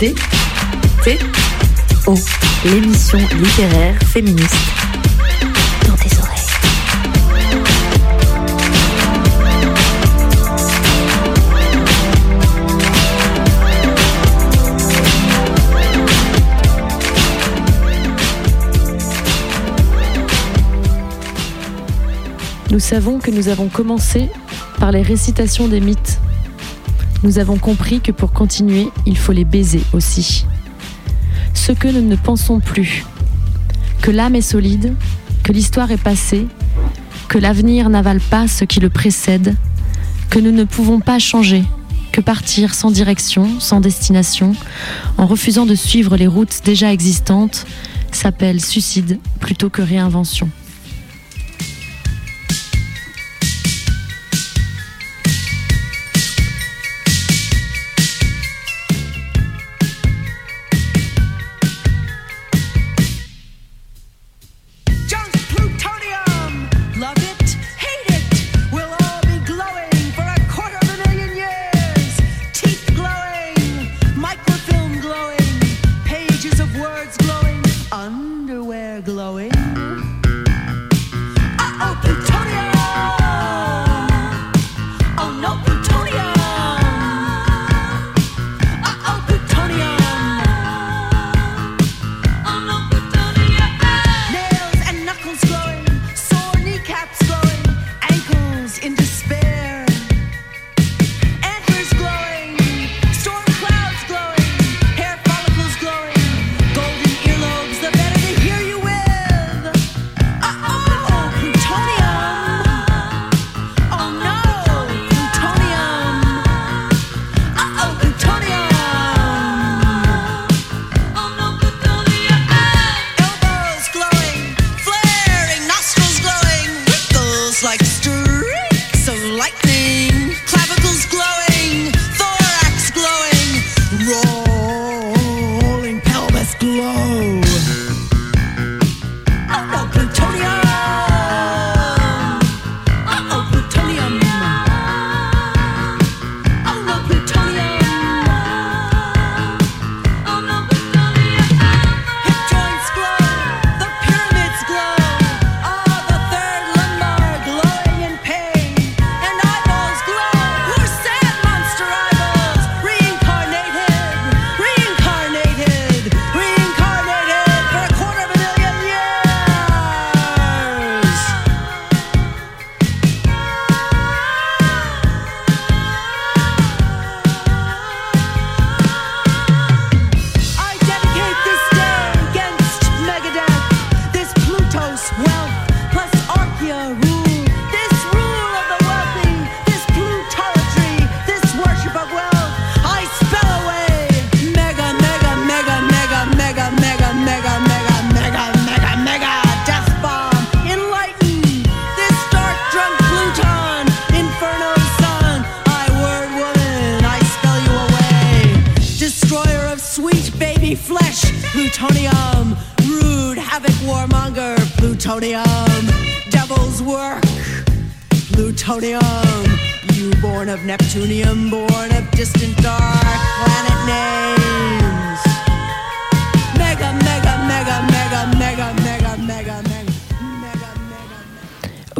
D T O, l'émission littéraire féministe. Dans tes. Nous savons que nous avons commencé par les récitations des mythes. Nous avons compris que pour continuer, il faut les baiser aussi. Ce que nous ne pensons plus, que l'âme est solide, que l'histoire est passée, que l'avenir n'avale pas ce qui le précède, que nous ne pouvons pas changer, que partir sans direction, sans destination, en refusant de suivre les routes déjà existantes, s'appelle suicide plutôt que réinvention.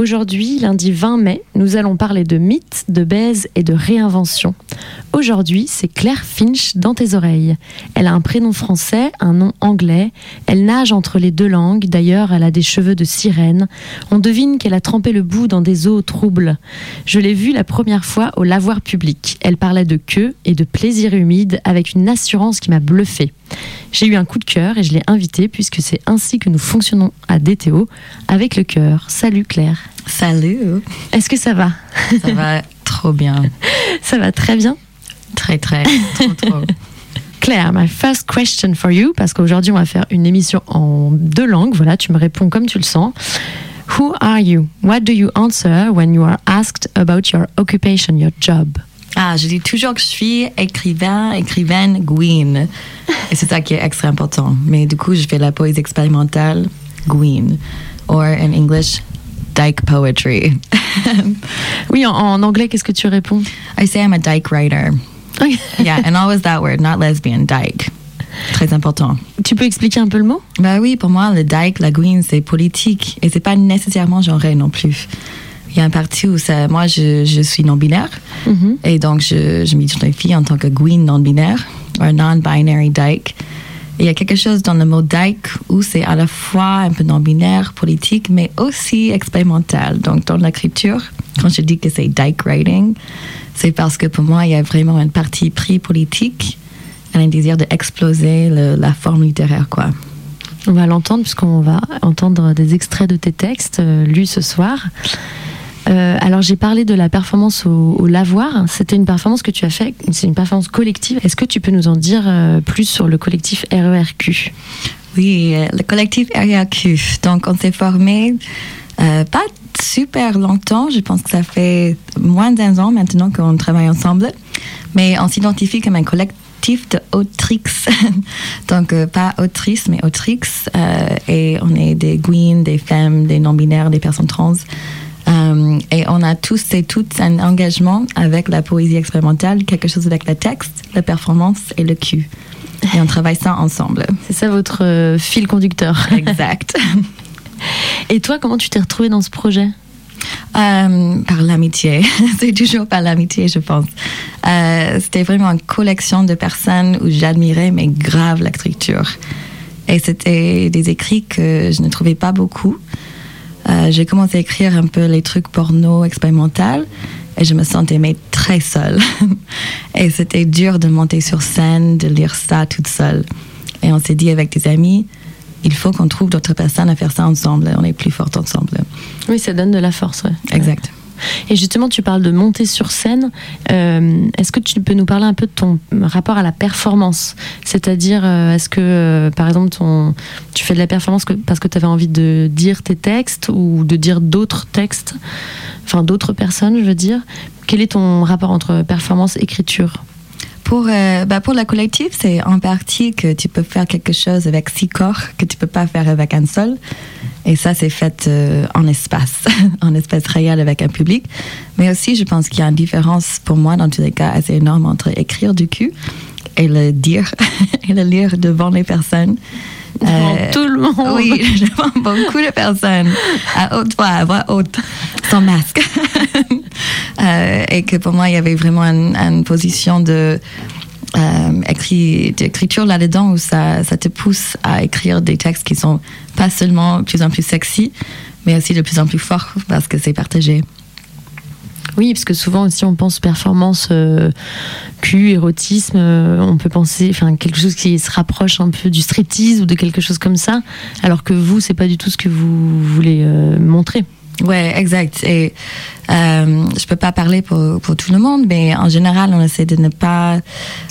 Aujourd'hui, lundi 20 mai, nous allons parler de mythes, de baise et de réinvention. Aujourd'hui, c'est Claire Finch dans tes oreilles. Elle a un prénom français, un nom anglais. Elle nage entre les deux langues. D'ailleurs, elle a des cheveux de sirène. On devine qu'elle a trempé le bout dans des eaux troubles. Je l'ai vue la première fois au lavoir public. Elle parlait de queue et de plaisir humide avec une assurance qui m'a bluffée. J'ai eu un coup de cœur et je l'ai invitée puisque c'est ainsi que nous fonctionnons à DTO avec le cœur. Salut Claire. Salut, Est-ce que ça va? Ça va trop bien. Ça va très bien? Très, très, trop, trop. Claire, my first question for you, parce qu'aujourd'hui on va faire une émission en deux langues. Voilà, tu me réponds comme tu le sens. Who are you? What do you answer when you are asked about your occupation, your job? Ah, je dis toujours que je suis écrivain, écrivaine Gwyn. Et c'est ça qui est extra important. Mais du coup, je fais la poésie expérimentale Gwyn. Or in English, dyke poetry. Oui, en, en anglais, qu'est-ce que tu réponds? I say I'm a dyke writer. yeah, and always that word, not lesbian, dyke. Très important. Tu peux expliquer un peu le mot? Bah oui, pour moi, le dyke, la gween, c'est politique et c'est pas nécessairement genré non plus. Il y a un parti où ça, moi, je, je suis non-binaire Mhm. et donc je, je m'identifie en tant que gween non-binaire ou non-binary dyke. Et il y a quelque chose dans le mot dyke où c'est à la fois un peu non-binaire, politique, mais aussi expérimental. Donc dans l'écriture, quand je dis que c'est dyke writing, c'est parce que pour moi, il y a vraiment une partie pris politique un désir d'exploser la forme littéraire, quoi. On va l'entendre puisqu'on va entendre des extraits de tes textes euh, lus ce soir. Euh, alors j'ai parlé de la performance au, au lavoir. C'était une performance que tu as fait. C'est une performance collective. Est-ce que tu peux nous en dire euh, plus sur le collectif RERQ Oui, le collectif RIAQ. Donc, on s'est formé pas super longtemps. Je pense que ça fait moins d'un an maintenant qu'on travaille ensemble. Mais on s'identifie comme un collectif de autrix. Donc, euh, pas autrice, mais autrix. Euh, et on est des gween, des femmes, des non-binaires, des personnes trans. Euh, et on a tous et toutes un engagement avec la poésie expérimentale, quelque chose avec le texte, la performance et le cul. Et on travaille ça ensemble. C'est ça votre fil conducteur. Exact. Et toi, comment tu t'es retrouvée dans ce projet? Euh, par l'amitié. C'est toujours par l'amitié, je pense. Euh, C'était vraiment une collection de personnes où j'admirais, mais grave, l'écriture. Et c'était des écrits que je ne trouvais pas beaucoup. Euh, J'ai commencé à écrire un peu les trucs porno expérimental et je me sentais mais très seule. et c'était dur de monter sur scène, de lire ça toute seule. Et on s'est dit avec des amis, il faut qu'on trouve d'autres personnes à faire ça ensemble. On est plus fortes ensemble. Oui, ça donne de la force. ouais. Exact. Et justement, tu parles de monter sur scène. Euh, est-ce que tu peux nous parler un peu de ton rapport à la performance? C'est-à-dire, euh, est-ce que, euh, par exemple, ton, tu fais de la performance que- parce que tu avais envie de dire tes textes ou de dire d'autres textes, enfin d'autres personnes, je veux dire Quel est ton rapport entre performance et écriture? Pour, euh, bah pour la collective, c'est en partie que tu peux faire quelque chose avec six corps que tu peux pas faire avec un seul. Et ça, c'est fait euh, en espace, en espace réel avec un public. Mais aussi, je pense qu'il y a une différence pour moi, dans tous les cas, assez énorme entre écrire du cul et le dire et le lire devant les personnes. Devant tout le monde. Euh, Oui, devant beaucoup de personnes, à haute voix, à voix haute, sans masque. Euh, et que pour moi, il y avait vraiment une, position euh, écrit, d'écriture là-dedans où ça, te pousse à écrire des textes qui sont pas seulement de plus en plus sexy, mais aussi de plus en plus forts parce que c'est partagé. Oui, parce que souvent aussi on pense performance, euh, cul, érotisme, on peut penser, enfin quelque chose qui se rapproche un peu du striptease ou de quelque chose comme ça, alors que vous, c'est pas du tout ce que vous voulez montrer. Ouais, exact. Et euh, je peux pas parler pour, pour tout le monde, mais en général, on essaie de ne pas.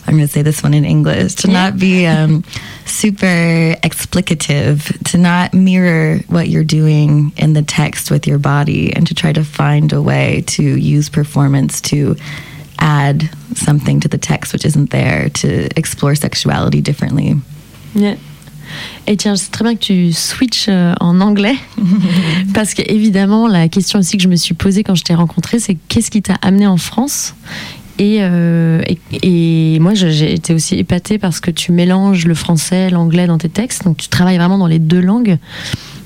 I'm going to say this one in English. To not be um, super explicative. To not mirror what you're doing in the text with your body, and to try to find a way to use performance to add something to the text which isn't there. To explore sexuality differently. Et tiens, c'est très bien que tu switches euh, en anglais, parce que évidemment, la question aussi que je me suis posée quand je t'ai rencontré, c'est qu'est-ce qui t'a amené en France? Et, euh, et, et moi, j'ai été aussi épatée parce que tu mélanges le français, l'anglais dans tes textes, donc tu travailles vraiment dans les deux langues.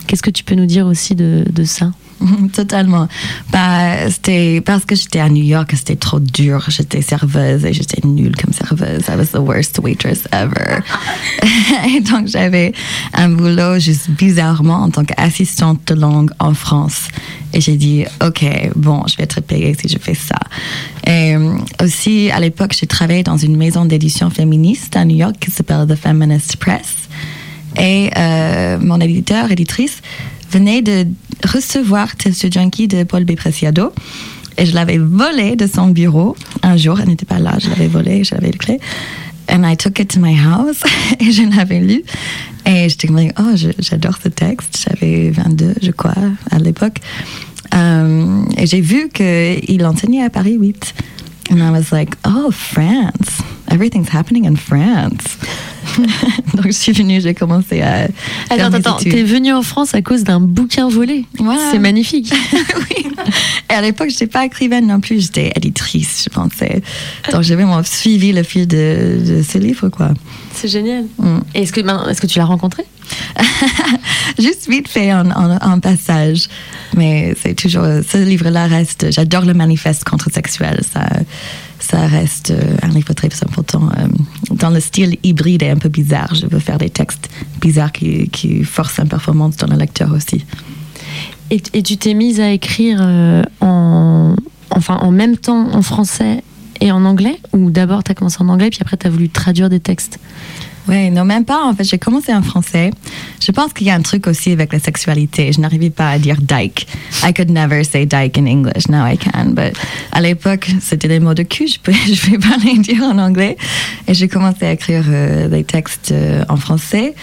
Qu'est-ce que tu peux nous dire aussi de, de ça Totalement. Bah, c'était parce que j'étais à New York, c'était trop dur. J'étais serveuse et j'étais nulle comme serveuse. I was the worst waitress ever. et donc, j'avais un boulot juste bizarrement en tant qu'assistante de langue en France. Et j'ai dit, OK, bon, je vais être payée si je fais ça. Et euh, aussi, à l'époque, j'ai travaillé dans une maison d'édition féministe à New York qui s'appelle The Feminist Press. Et euh, mon éditeur, éditrice, venait de recevoir Test Junkie de Paul B. Preciado. Et je l'avais volé de son bureau un jour. Elle n'était pas là, je l'avais volé, j'avais le clé. And I took it to my house et je l'avais lu. Et j'étais comme, oh, j'adore ce texte. J'avais 22, je crois, à l'époque. Euh, et j'ai vu qu'il enseignait à Paris 8. And I was like, oh, France. Everything's happening in France. Donc je suis venue, j'ai commencé à. Attends, attends, t'es venue en France à cause d'un bouquin volé. Voilà. C'est magnifique. oui. Et à l'époque, je n'étais pas écrivaine non plus, j'étais éditrice, je pensais. Donc j'ai vraiment suivi le fil de, de ce livre, quoi. C'est génial. Mm. Et Est-ce que, ben, est-ce que tu l'as rencontré? Juste vite fait en, en, en passage. Mais c'est toujours. Ce livre-là reste. J'adore le manifeste contre-sexuel. Ça, ça reste un livre très important. euh, dans le style hybride et un peu bizarre. Je veux faire des textes bizarres qui, forcent une performance dans le lecteur aussi. et, tu t'es mise à écrire euh, en, enfin, en même temps en français et en anglais? Ou d'abord t'as commencé en anglais, puis après t'as voulu traduire des textes? Oui, non, même pas. En fait, j'ai commencé en français. Je pense qu'il y a un truc aussi avec la sexualité. Je n'arrivais pas à dire dyke. I could never say dyke in English. Now I can. But à l'époque, c'était des mots de cul. Je peux, je vais pas les dire en anglais. Et j'ai commencé à écrire euh, des textes euh, en français.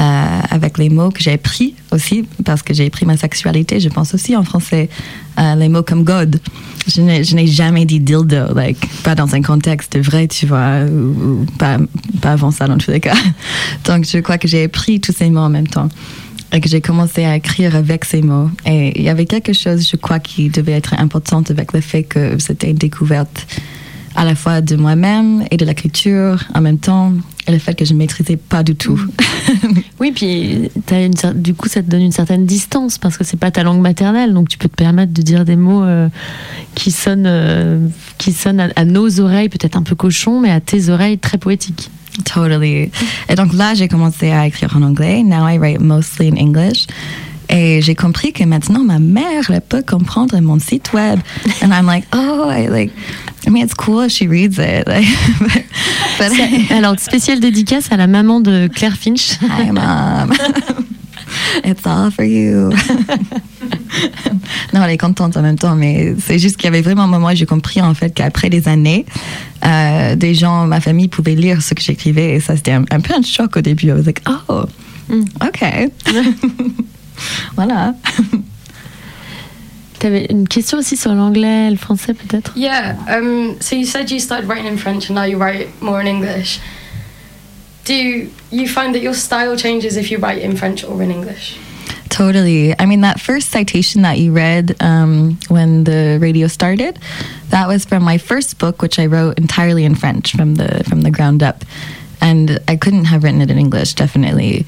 Euh, avec les mots que j'ai pris aussi, parce que j'ai pris ma sexualité, je pense aussi en français, euh, les mots comme God. Je n'ai jamais dit dildo, like, pas dans un contexte vrai, tu vois, ou, pas, pas avant ça dans tous les cas. Donc je crois que j'ai pris tous ces mots en même temps et que j'ai commencé à écrire avec ces mots. Et il y avait quelque chose, je crois, qui devait être important avec le fait que c'était une découverte à la fois de moi-même et de l'écriture en même temps, et le fait que je ne maîtrisais pas du tout. Oui, puis une, du coup ça te donne une certaine distance parce que c'est pas ta langue maternelle, donc tu peux te permettre de dire des mots euh, qui sonnent, euh, qui sonnent à, à nos oreilles peut-être un peu cochons, mais à tes oreilles très poétiques. Totally. Et donc là, j'ai commencé à écrire en anglais. Now I write mostly in English. Et j'ai compris que maintenant, ma mère, elle peut comprendre mon site web. And I'm like, oh, I like, I mean, it's cool if she reads it. Like, but, but Alors spéciale dédicace à la maman de Claire Finch. hi, mom. It's all for you. non, elle est contente en même temps, mais c'est juste qu'il y avait vraiment un moment où j'ai compris en fait qu'après des années, euh, des gens, ma famille pouvaient lire ce que j'écrivais et ça c'était un, un peu un choc au début. I was like, oh, Mm. ok. Voilà. T'avais une question aussi sur l'anglais, le français peut-être Yeah. Um, so you said you started writing in French and now you write more in English. Do you find that your style changes if you write in French or in English? Totally. I mean, that first citation that you read um, when the radio started, that was from my first book, which I wrote entirely in French from the from the ground up, and I couldn't have written it in English. Definitely,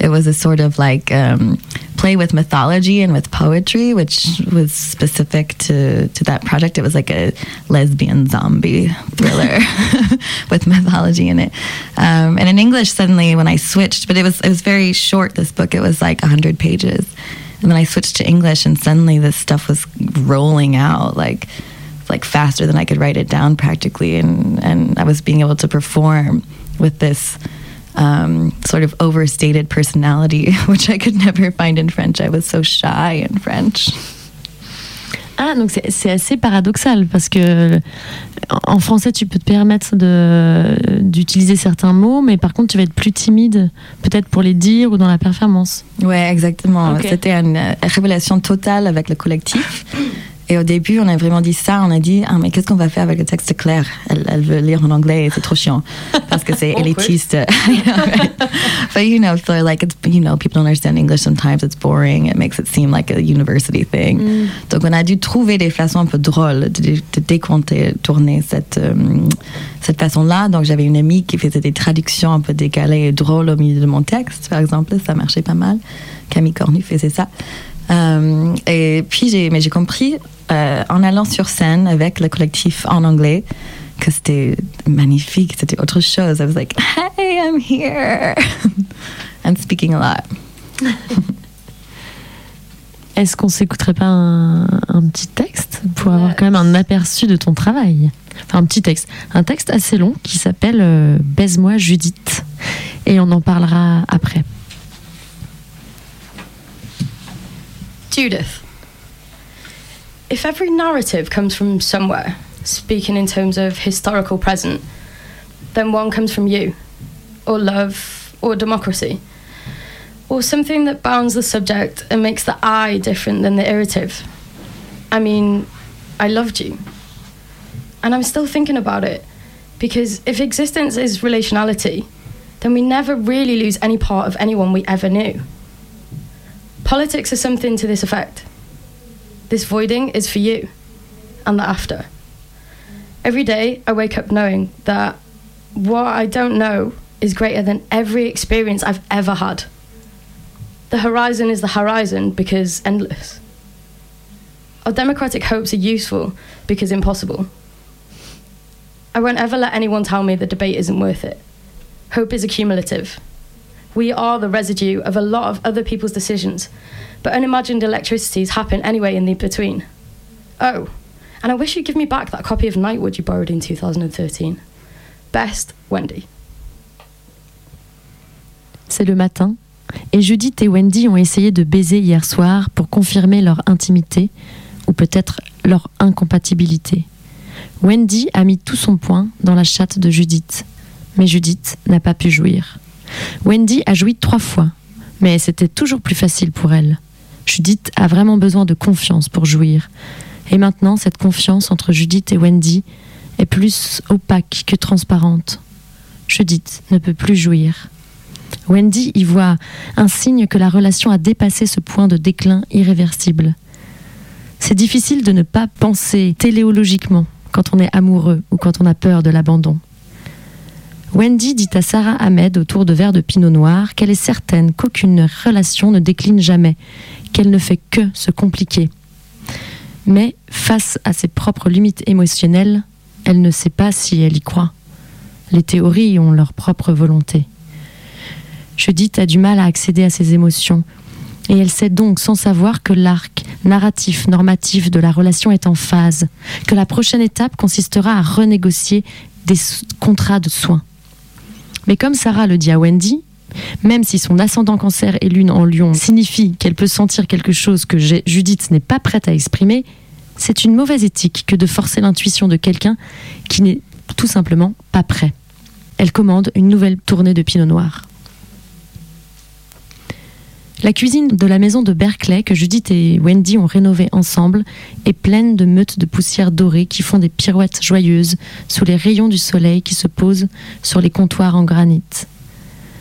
it was a sort of like um, play with mythology and with poetry, which was specific to to that project. It was like a lesbian zombie thriller with mythology in it. Um, and in English, suddenly when I switched, but it was it was very short. This book, it was like hundred pages, and then I switched to English, and suddenly this stuff was rolling out like like faster than I could write it down practically, and and I was being able to perform with this. Um, sort of overstated personality, which I could never find in French. I was so shy in French. Ah, donc c'est assez paradoxal parce que en français, tu peux te permettre d'utiliser certains mots, mais par contre, tu vas être plus timide, peut-être pour les dire ou dans la performance. Ouais, exactement. C'était une euh, révélation totale avec le collectif. Et au début, on a vraiment dit ça. On a dit, ah, mais qu'est-ce qu'on va faire avec le texte clair? Elle, elle veut lire en anglais et c'est trop chiant parce que c'est élitiste. But you know, so like it's you know, people don't understand English sometimes. It's boring. It makes it seem like a university thing. Donc on a dû trouver des façons un peu drôles de, de décompter, tourner cette euh, cette façon-là. Donc j'avais une amie qui faisait des traductions un peu décalées et drôles au milieu de mon texte, par exemple. Ça marchait pas mal. Camille Cornu faisait ça. Euh, et puis j'ai, mais j'ai compris euh, en allant sur scène avec le collectif en anglais que c'était magnifique, c'était autre chose. I was like, hey, I'm here, and speaking a lot. Est-ce qu'on s'écouterait pas un, un petit texte pour avoir quand même un aperçu de ton travail? Enfin, un petit texte. Un texte assez long qui s'appelle euh, Baise-moi Judith. Et on en parlera après. Judith, if every narrative comes from somewhere, speaking in terms of historical present, then one comes from you, or love, or democracy, or something that bounds the subject and makes the I different than the irritive. I mean, I loved you. And I'm still thinking about it, because if existence is relationality, then we never really lose any part of anyone we ever knew. Politics is something to this effect. This voiding is for you and the after. Every day I wake up knowing that what I don't know is greater than every experience I've ever had. The horizon is the horizon because endless. Our democratic hopes are useful because impossible. I won't ever let anyone tell me the debate isn't worth it. Hope is accumulative. We are the residue of a lot of other people's decisions, but unimagined electricities happen anyway in the between. Oh, and I wish you'd give me back that copy of Nightwood you borrowed in 2013. Best, Wendy. C'est le matin, et Judith et Wendy ont essayé de baiser hier soir pour confirmer leur intimité, ou peut-être leur incompatibilité. Wendy a mis tout son poing dans la chatte de Judith, mais Judith n'a pas pu jouir. Wendy a joui trois fois, mais c'était toujours plus facile pour elle. Judith a vraiment besoin de confiance pour jouir. Et maintenant, cette confiance entre Judith et Wendy est plus opaque que transparente. Judith ne peut plus jouir. Wendy y voit un signe que la relation a dépassé ce point de déclin irréversible. C'est difficile de ne pas penser téléologiquement quand on est amoureux ou quand on a peur de l'abandon. Wendy dit à Sarah Ahmed autour de verres de pinot noir qu'elle est certaine qu'aucune relation ne décline jamais, qu'elle ne fait que se compliquer. Mais face à ses propres limites émotionnelles, elle ne sait pas si elle y croit. Les théories ont leur propre volonté. Judith a du mal à accéder à ses émotions, et elle sait donc sans savoir que l'arc narratif normatif de la relation est en phase, que la prochaine étape consistera à renégocier des contrats de soins. Mais comme Sarah le dit à Wendy, même si son ascendant cancer et lune en lion signifie qu'elle peut sentir quelque chose que Judith n'est pas prête à exprimer, c'est une mauvaise éthique que de forcer l'intuition de quelqu'un qui n'est tout simplement pas prêt. Elle commande une nouvelle tournée de pinot noir. La cuisine de la maison de Berkeley que Judith et Wendy ont rénovée ensemble est pleine de meutes de poussière dorée qui font des pirouettes joyeuses sous les rayons du soleil qui se posent sur les comptoirs en granit.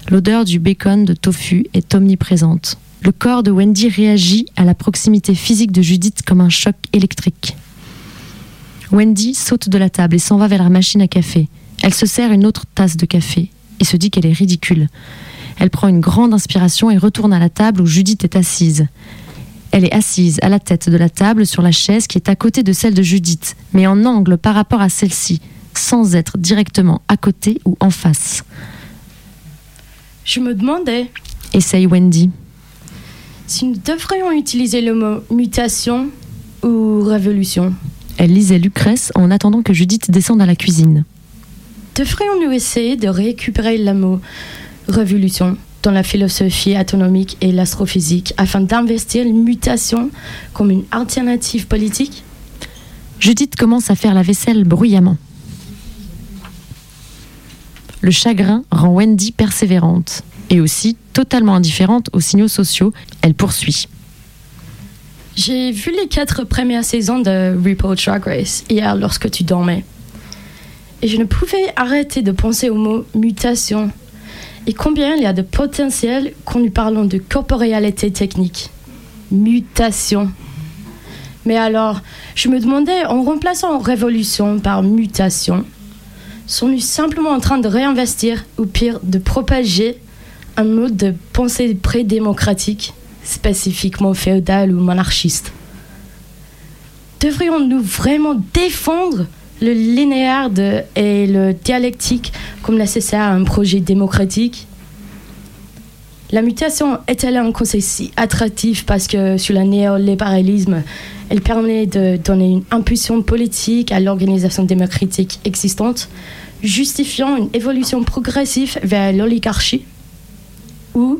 L'odeur du bacon de tofu est omniprésente. Le corps de Wendy réagit à la proximité physique de Judith comme un choc électrique. Wendy saute de la table et s'en va vers la machine à café. Elle se sert une autre tasse de café et se dit qu'elle est ridicule. Elle prend une grande inspiration et retourne à la table où Judith est assise. Elle est assise à la tête de la table sur la chaise qui est à côté de celle de Judith, mais en angle par rapport à celle-ci, sans être directement à côté ou en face. Je me demandais Essaye Wendy. si nous devrions utiliser le mot mutation ou révolution. Elle lisait Lucrèce en attendant que Judith descende à la cuisine. Devrions-nous essayer de récupérer le mot révolution dans la philosophie atomique et l'astrophysique afin d'investir une mutation comme une alternative politique? Judith commence à faire la vaisselle bruyamment. Le chagrin rend Wendy persévérante et aussi totalement indifférente aux signaux sociaux. Elle poursuit. J'ai vu les quatre premières saisons de RuPaul Drag Race hier lorsque tu dormais. Et je ne pouvais arrêter de penser au mot mutation et combien il y a de potentiel quand nous parlons de corporéalité technique? Mutation. Mais alors, je me demandais, en remplaçant révolution par mutation, sont-nous simplement en train de réinvestir ou pire de propager un mode de pensée pré-démocratique spécifiquement féodal ou monarchiste? Devrions-nous vraiment défendre le linéaire et le dialectique comme nécessaire à un projet démocratique. La mutation est-elle un concept si attractif parce que sous le néolibéralisme, elle permet de donner une impulsion politique à l'organisation démocratique existante, justifiant une évolution progressive vers l'oligarchie? Ou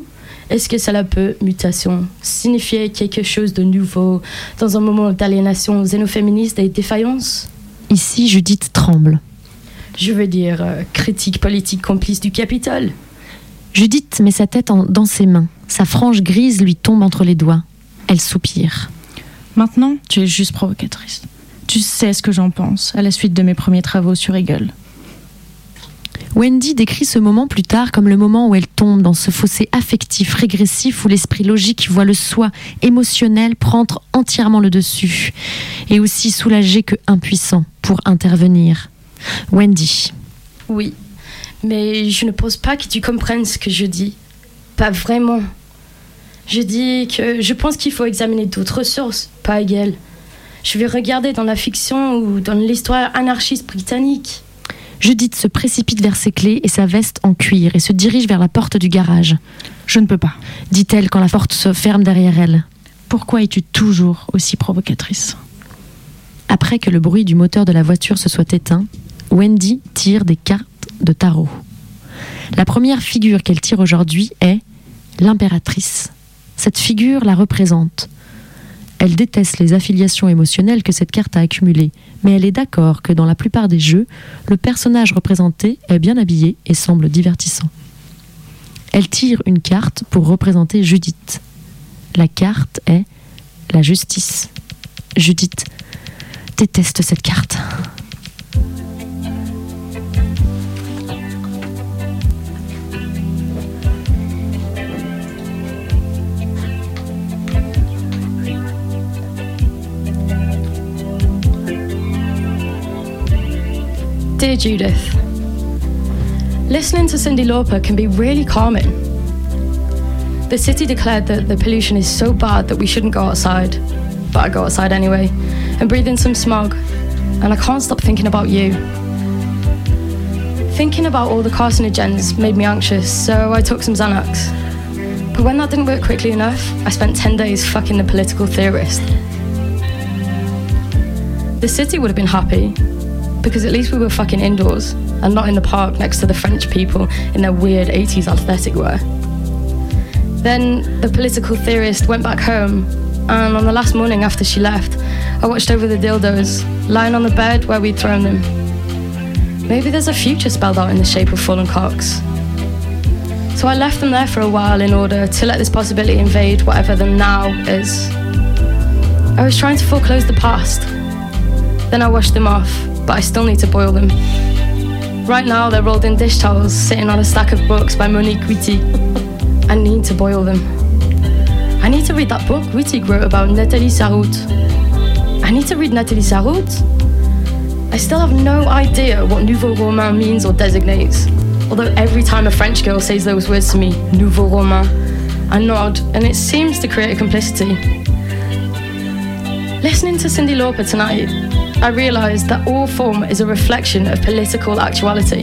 est-ce que cela peut, mutation, signifier quelque chose de nouveau dans un moment d'aliénation xénoféministe et défaillance? Ici, Judith tremble. Je veux dire, euh, critique politique complice du Capitole. Judith met sa tête en- dans ses mains. Sa frange grise lui tombe entre les doigts. Elle soupire. Maintenant, tu es juste provocatrice. Tu sais ce que j'en pense à la suite de mes premiers travaux sur Eagle. Wendy décrit ce moment plus tard comme le moment où elle tombe dans ce fossé affectif régressif où l'esprit logique voit le soi émotionnel prendre entièrement le dessus et aussi soulagé que impuissant pour intervenir. Wendy. Oui, mais je ne pense pas que tu comprennes ce que je dis. Pas vraiment. Je dis que je pense qu'il faut examiner d'autres sources, pas égales. Je vais regarder dans la fiction ou dans l'histoire anarchiste britannique. Judith se précipite vers ses clés et sa veste en cuir et se dirige vers la porte du garage, Je ne peux pas. dit-elle quand la porte se ferme derrière elle. Pourquoi es-tu toujours aussi provocatrice? Après que le bruit du moteur de la voiture se soit éteint, Wendy tire des cartes de tarot. La première figure qu'elle tire aujourd'hui est l'impératrice. Cette figure la représente. Elle déteste les affiliations émotionnelles que cette carte a accumulées, mais elle est d'accord que dans la plupart des jeux, le personnage représenté est bien habillé et semble divertissant. Elle tire une carte pour représenter Judith. La carte est la justice. Judith déteste cette carte. Dear Judith, listening to Cindy Lauper can be really calming. The city declared that the pollution is so bad that we shouldn't go outside, but I go outside anyway and breathe in some smog, and I can't stop thinking about you. Thinking about all the carcinogens made me anxious, so I took some Xanax. But when that didn't work quickly enough, I spent 10 days fucking the political theorist. The city would have been happy, because at least we were fucking indoors and not in the park next to the French people in their weird 80s athletic wear. Then the political theorist went back home, and on the last morning after she left, I watched over the dildos lying on the bed where we'd thrown them. Maybe there's a future spelled out in the shape of fallen cocks. So I left them there for a while in order to let this possibility invade whatever the now is. I was trying to foreclose the past. Then I washed them off, but I still need to boil them. Right now, they're rolled in dish towels sitting on a stack of books by Monique Witty. I need to boil them. I need to read that book Wittig wrote about Nathalie Sarraute. I need to read Nathalie Sarraute. I still have no idea what Nouveau Roman means or designates. Although every time a French girl says those words to me, Nouveau Roman, I nod and it seems to create a complicity. Listening to Cindy Lauper tonight, I realised that all form is a reflection of political actuality.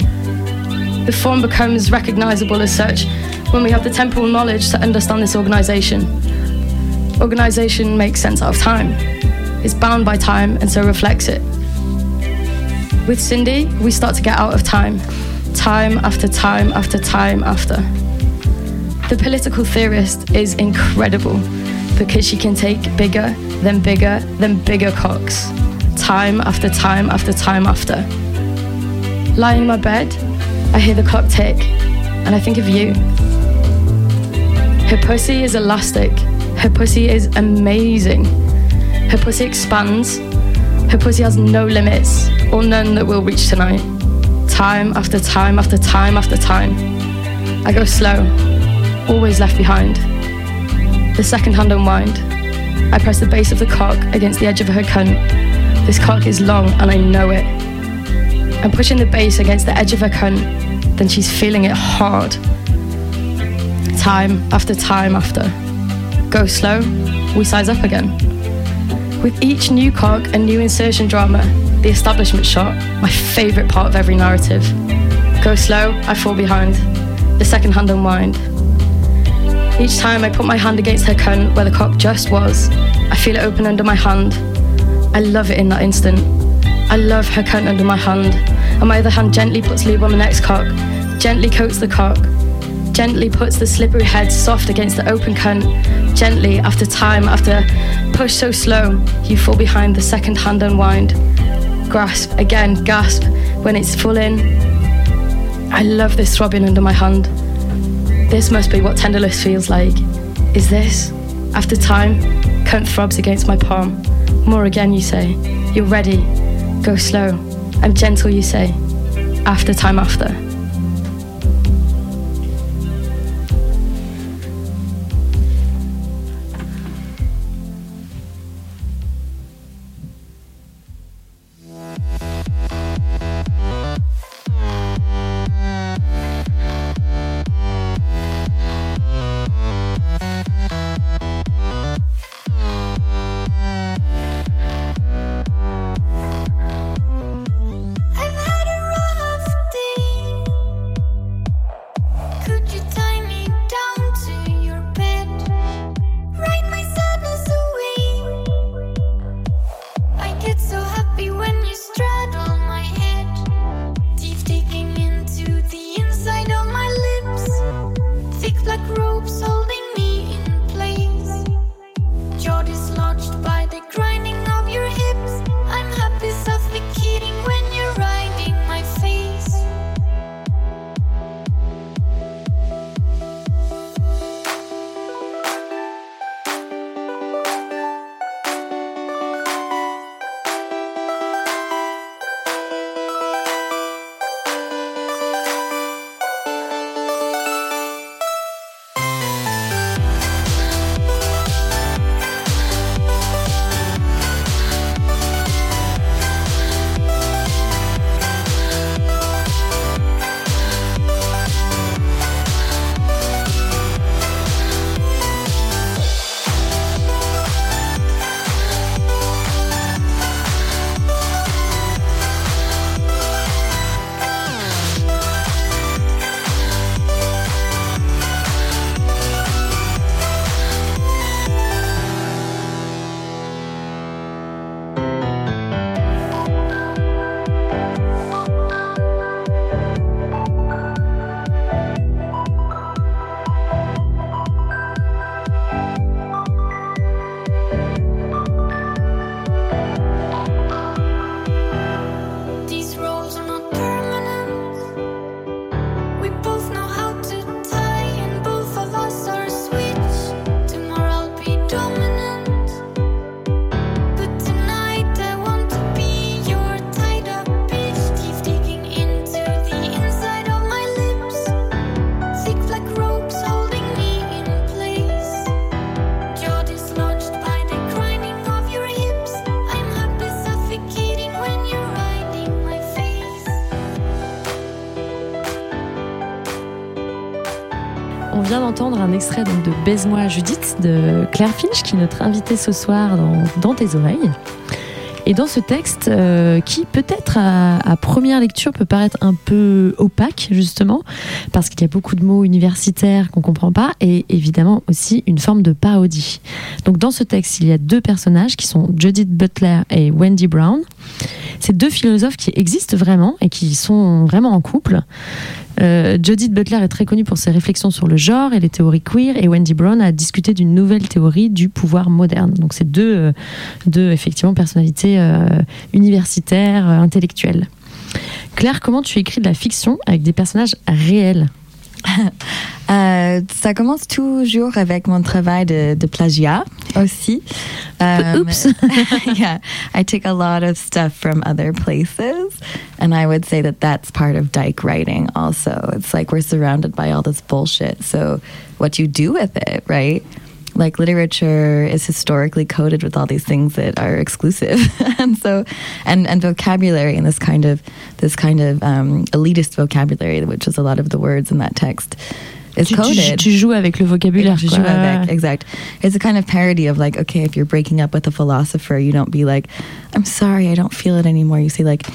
The form becomes recognisable as such when we have the temporal knowledge to understand this organisation. Organisation makes sense out of time. It's bound by time and so reflects it. With Cindy, we start to get out of time, time after time after time after. The political theorist is incredible because she can take bigger, then bigger, then bigger cocks, time after time after time after. Lying in my bed, I hear the clock tick and I think of you. Her pussy is elastic. Her pussy is amazing. Her pussy expands. Her pussy has no limits, or none that we'll reach tonight. Time after time after time after time. I go slow, always left behind. The second hand unwind. I press the base of the cock against the edge of her cunt. This cock is long and I know it. I'm pushing the base against the edge of her cunt, then she's feeling it hard. Time after time after. Go slow, we size up again. With each new cock and new insertion drama, the establishment shot, my favourite part of every narrative. Go slow, I fall behind. The second hand unwind. Each time I put my hand against her cunt where the cock just was, I feel it open under my hand. I love it in that instant. I love her cunt under my hand, and my other hand gently puts lube on the next cock, gently coats the cock, gently puts the slippery head soft against the open cunt, gently, after time, after push so slow, you fall behind the second hand unwind. Grasp, again, gasp when it's full in. I love this throbbing under my hand. This must be what tenderless feels like. Is this? After time, cunt throbs against my palm. More again, you say. You're ready. Go slow. I'm gentle, you say. After time after. Vient d'entendre un extrait de Baise-moi Judith de Claire Finch, qui est notre invitée ce soir dans, tes oreilles. Et dans ce texte, euh, qui peut-être à, à première lecture peut paraître un peu opaque, justement, parce qu'il y a beaucoup de mots universitaires qu'on comprend pas, et évidemment aussi une forme de parodie. Donc dans ce texte, il y a deux personnages qui sont Judith Butler et Wendy Brown. Ces deux philosophes qui existent vraiment et qui sont vraiment en couple. Euh, Judith Butler est très connue pour ses réflexions sur le genre et les théories queer, et Wendy Brown a discuté d'une nouvelle théorie du pouvoir moderne. Donc, c'est deux, euh, deux effectivement personnalités euh, universitaires, intellectuelles. Claire, comment tu écris de la fiction avec des personnages réels? Euh, ça commence toujours avec mon travail de, de plagiat aussi. Um, Oops. yeah, I take a lot of stuff from other places, and I would say that that's part of dyke writing. Also, it's like we're surrounded by all this bullshit. So, what you do with it, right? Like literature is historically coded with all these things that are exclusive, and so, and and vocabulary and this kind of this kind of um, elitist vocabulary, which is a lot of the words in that text, is tu, tu- coded. tu joues avec le vocabulaire. Je quoi. joue avec, exact. It's a kind of parody of like, okay, if you're breaking up with a philosopher, you don't be like, I'm sorry, I don't feel it anymore. You say like,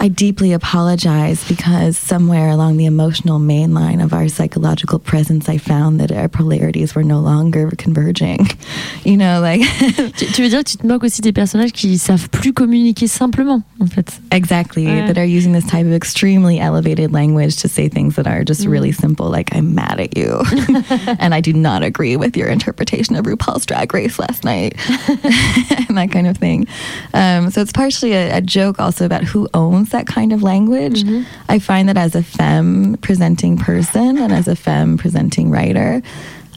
I deeply apologize because somewhere along the emotional main line of our psychological presence, I found that our polarities were no longer converging. You know, like Tu, tu veux dire que tu te moques aussi des personnages qui savent plus communiquer simplement, en fait. exactly Ouais. that are using this type of extremely elevated language to say things that are just really simple, like I'm mad at you, and I do not agree with your interpretation of RuPaul's Drag Race last night, and that kind of thing. Um, so it's partially a, a joke also about who owns that kind of language. I find that as a femme presenting person and as a femme presenting writer.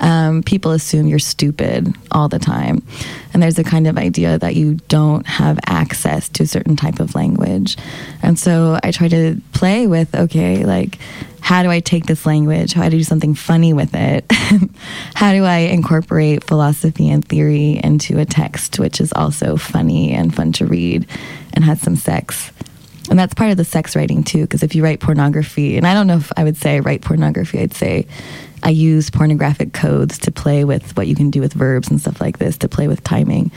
Um, people assume you're stupid all the time. And there's a kind of idea that you don't have access to a certain type of language. And so I try to play with okay, like, how do I take this language? How do I do something funny with it? how do I incorporate philosophy and theory into a text which is also funny and fun to read and has some sex? And that's part of the sex writing too, because if you write pornography, and I don't know if I would say I write pornography, I'd say I use pornographic codes to play with what you can do with verbs and stuff like this, to play with timing.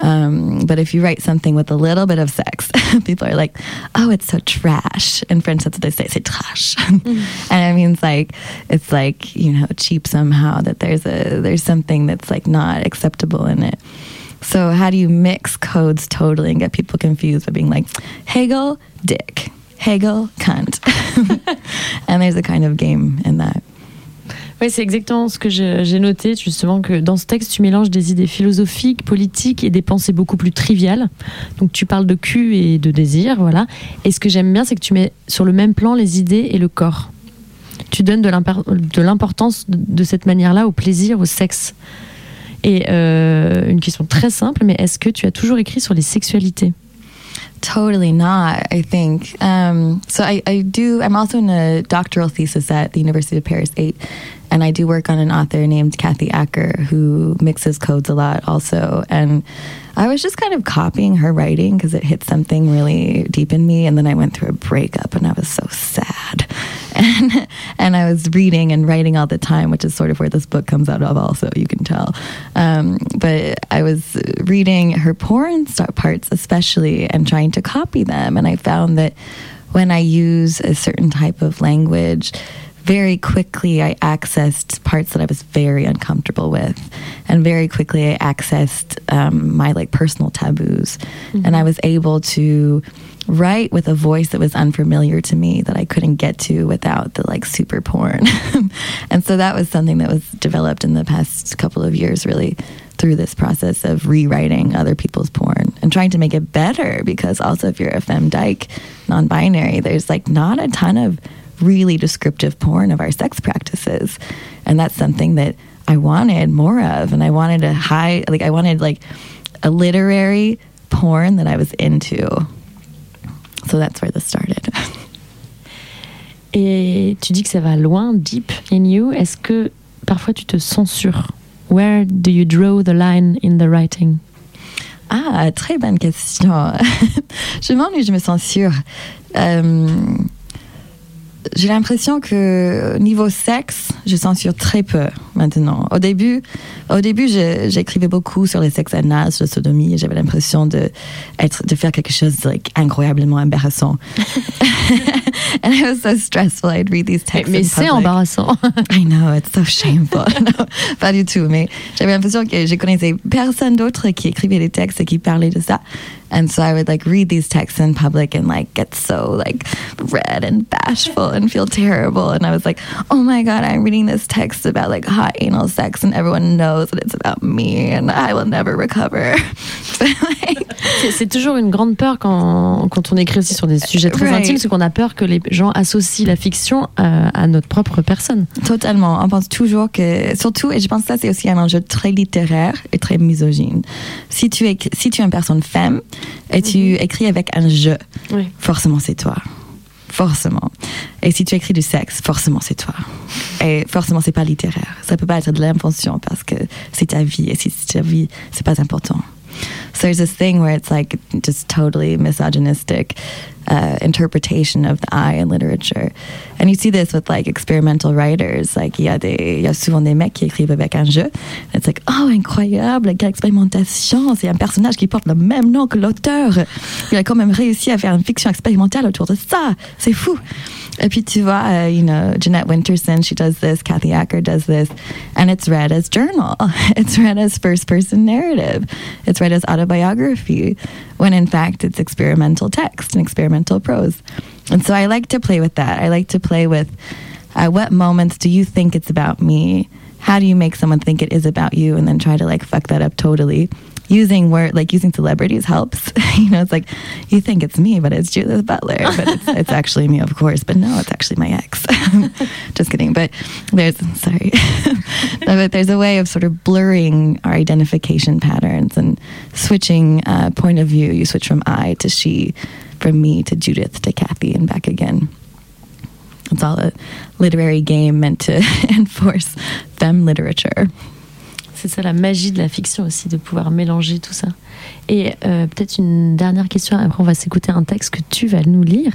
Um, but if you write something with a little bit of sex, people are like, "Oh, it's so trash." In French, that's what they say, "C'est trash," and it means like it's like you know cheap somehow. That there's a there's something that's like not acceptable in it. So how do you mix codes totally and get people confused by being like Hegel, dick, Hegel, cunt, and there's a kind of game in that. Oui, c'est exactement ce que j'ai noté, justement, que dans ce texte, tu mélanges des idées philosophiques, politiques et des pensées beaucoup plus triviales. Donc, tu parles de cul et de désir, voilà. Et ce que j'aime bien, c'est que tu mets sur le même plan les idées et le corps. Tu donnes de l'impor- de l'importance de cette manière-là au plaisir, au sexe. Et euh, une question très simple, mais est-ce que tu as toujours écrit sur les sexualités Totally not, I think. Um, so I, I do, I'm also in a doctoral thesis at the University of Paris 8, and I do work on an author named Kathy Acker who mixes codes a lot also. And I was just kind of copying her writing because it hit something really deep in me. And then I went through a breakup and I was so sad. And, and I was reading and writing all the time, which is sort of where this book comes out of, also, you can tell. Um, but I was reading her porn parts, especially, and trying to copy them. And I found that when I use a certain type of language, very quickly I accessed parts that I was very uncomfortable with, and very quickly I accessed um, my like personal taboos, and I was able to write with a voice that was unfamiliar to me that I couldn't get to without the like super porn, and so that was something that was developed in the past couple of years, really through this process of rewriting other people's porn and trying to make it better because also if you're a femme dyke non-binary there's like not a ton of really descriptive porn of our sex practices and that's something that i wanted more of and i wanted a high like i wanted like a literary porn that i was into so that's where this started Et tu dis que ça va loin, deep in you. Est-ce que parfois tu te censures Where do you draw the line in the writing Ah, très bonne question. je m'ennuie, je me sens sûre. Euh, j'ai l'impression que niveau sexe, je censure très peu maintenant. Au début, au début, j'écrivais beaucoup sur les sexes anal, sur la sodomie, et j'avais l'impression de être, de faire quelque chose like, incroyablement embarrassant. and it was so stressful. I'd read these texts. Mais c'est embarrassant. I know, it's so shameful. Pas du tout, mais j'avais l'impression que je connaissais personne d'autre qui écrivait des textes et qui parlait de ça. And so I would like read these texts in public and like get so like red and bashful and feel terrible. And I was like, oh my God, I'm reading this text about like hot anal sex and everyone knows that it's about me and I will never recover. Like, C'est- C'est toujours une grande peur quand, quand on écrit aussi sur des sujets très Right. intimes, c'est qu'on a peur que les gens associent la fiction à, à notre propre personne. Totalement. On pense toujours que, surtout, et je pense que ça, c'est aussi un enjeu très littéraire et très misogyne. Si tu es, si tu es une personne femme et tu écris avec un je, Oui. forcément c'est toi. Forcément. Et si tu écris du sexe, forcément c'est toi. Et forcément c'est pas littéraire. Ça peut pas être de l'invention parce que c'est ta vie et si c'est ta vie, c'est pas important. So there's this thing where it's like just totally misogynistic uh, interpretation of the eye in literature. And you see this with like experimental writers. Like, il y, a des- souvent des mecs qui écrivent avec un jeu. It's like, oh, incroyable, quelle expérimentation. C'est un personnage qui porte le même nom que l'auteur. Il a quand même réussi à faire une fiction expérimentale autour de ça. C'est fou. Vois, uh, you know, Jeanette Winterson, she does this, Kathy Acker does this, and it's read as journal. It's read as first person narrative. It's read as autobiography, when in fact it's experimental text and experimental prose. And so I like to play with that. I like to play with at what moments do you think it's about me? How do you make someone think it is about you and then try to like fuck that up totally? Using word like using celebrities helps. you know, it's like you think it's me, but it's Judith Butler, but it's, it's actually me, of course. But no, it's actually my ex. Just kidding. But there's sorry, but there's a way of sort of blurring our identification patterns and switching uh, point of view. You switch from I to she, from me to Judith to Kathy, and back again. It's all a literary game meant to enforce femme literature. C'est ça la magie de la fiction aussi, de pouvoir mélanger tout ça. Et euh, peut-être une dernière question, après on va s'écouter un texte que tu vas nous lire.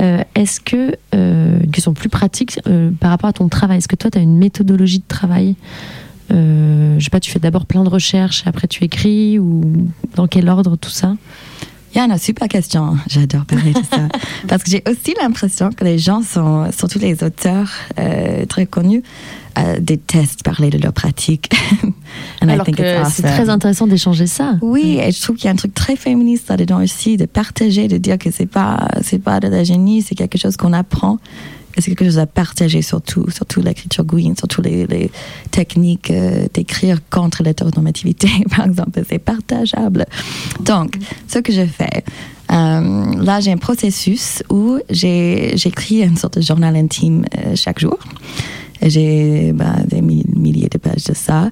Euh, est-ce que, euh, une plus pratique euh, par rapport à ton travail, est-ce que toi tu as une méthodologie de travail Je sais pas, tu fais d'abord plein de recherches, après tu écris, ou dans quel ordre tout ça? Yann, super question. J'adore parler de ça. Parce que j'ai aussi l'impression que les gens sont, surtout les auteurs euh, très connus, euh, détestent parler de leur pratique. And I Alors think que it's c'est awesome. très intéressant d'échanger ça. Oui, et je trouve qu'il y a un truc très féministe là-dedans aussi, de partager, de dire que c'est pas, c'est pas de la génie, c'est quelque chose qu'on apprend. C'est quelque chose à partager surtout, surtout l'écriture Gwyn, surtout les, les techniques euh, d'écrire contre l'hétéronormativité, par exemple, c'est partageable. Donc, ce que je fais, euh, là j'ai un processus où j'écris une sorte de journal intime euh, chaque jour. J'ai ben, des mi- milliers de pages de ça.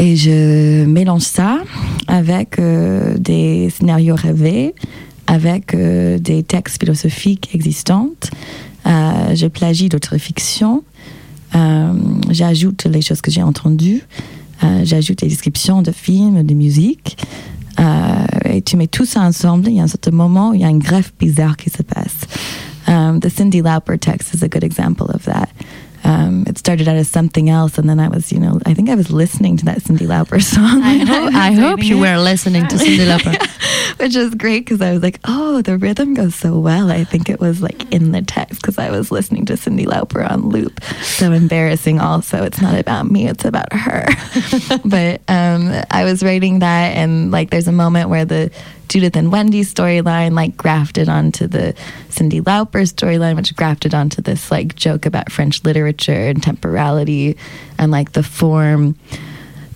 Et je mélange ça avec euh, des scénarios rêvés, avec des textes philosophiques existants. Euh, je plagie d'autres fictions. Euh, J'ajoute les choses que j'ai entendues. Euh, J'ajoute les descriptions de films, de musique. Euh, et tu mets tout ça ensemble. Il y a un certain moment où il y a une greffe bizarre qui se passe. Um, the Cindy Lauper text is a good example of that. Um, it started out as something else, and then I was, you know, I think I was listening to that Cindy Lauper song. I hope, I hope you were listening to Cindy Lauper. which is great because I was like, oh, the rhythm goes so well. I think it was like in the text because I was listening to Cindy Lauper on loop. So embarrassing. Also, it's not about me; it's about her. but um, I was writing that, and like, there's a moment where the Judith and Wendy storyline like grafted onto the Cindy Lauper storyline, which grafted onto this like joke about French literature and temporality, and like the form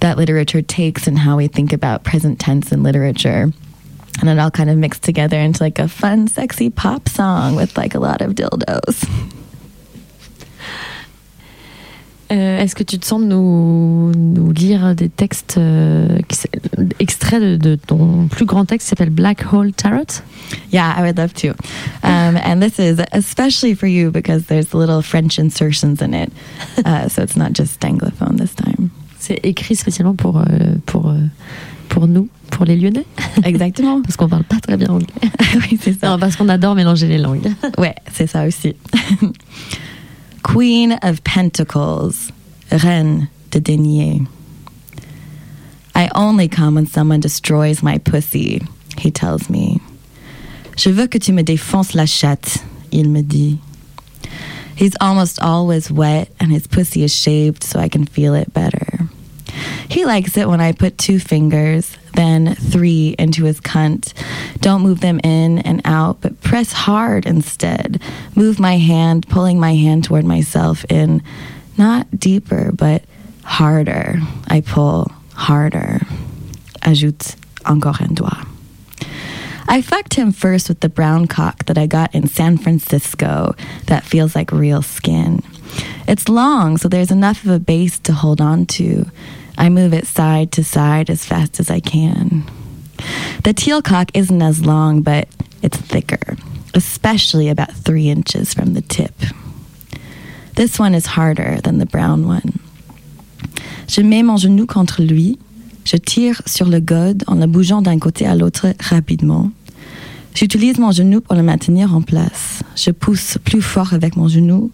that literature takes and how we think about present tense in literature. And it all kind of mixed together into like a fun, sexy pop song with like a lot of dildos. Euh, Est-ce que tu te sens de nous, nous lire des textes euh, extraits de, de ton plus grand texte qui s'appelle Black Hole Tarot? Yeah, I would love to. Um, and this is especially for you because there's little French insertions in it. Uh, so it's not just anglophone this time. C'est écrit spécialement pour, euh, pour pour nous, pour les Lyonnais, Exactement. parce qu'on parle pas très bien anglais. oui, c'est ça. Non, parce qu'on adore mélanger les langues. Ouais, c'est ça aussi. Queen of Pentacles, reine de denier. I only come when someone destroys my pussy, he tells me. Je veux que tu me défonces la chatte, il me dit. He's almost always wet and his pussy is shaved so I can feel it better. He likes it when I put two fingers, then three into his cunt. Don't move them in and out, but press hard instead. Move my hand, pulling my hand toward myself in not deeper, but harder. I pull harder. Ajoute encore un doigt. I fucked him first with the brown cock that I got in San Francisco that feels like real skin. It's long, so there's enough of a base to hold on to. I move it side to side as fast as I can. The teal cock isn't as long, but it's thicker, especially about three inches from the tip. This one is harder than the brown one. Je mets mon genou contre lui. Je tire sur le gode en le bougeant d'un côté à l'autre rapidement. J'utilise mon genou pour le maintenir en place. Je pousse plus fort avec mon genou.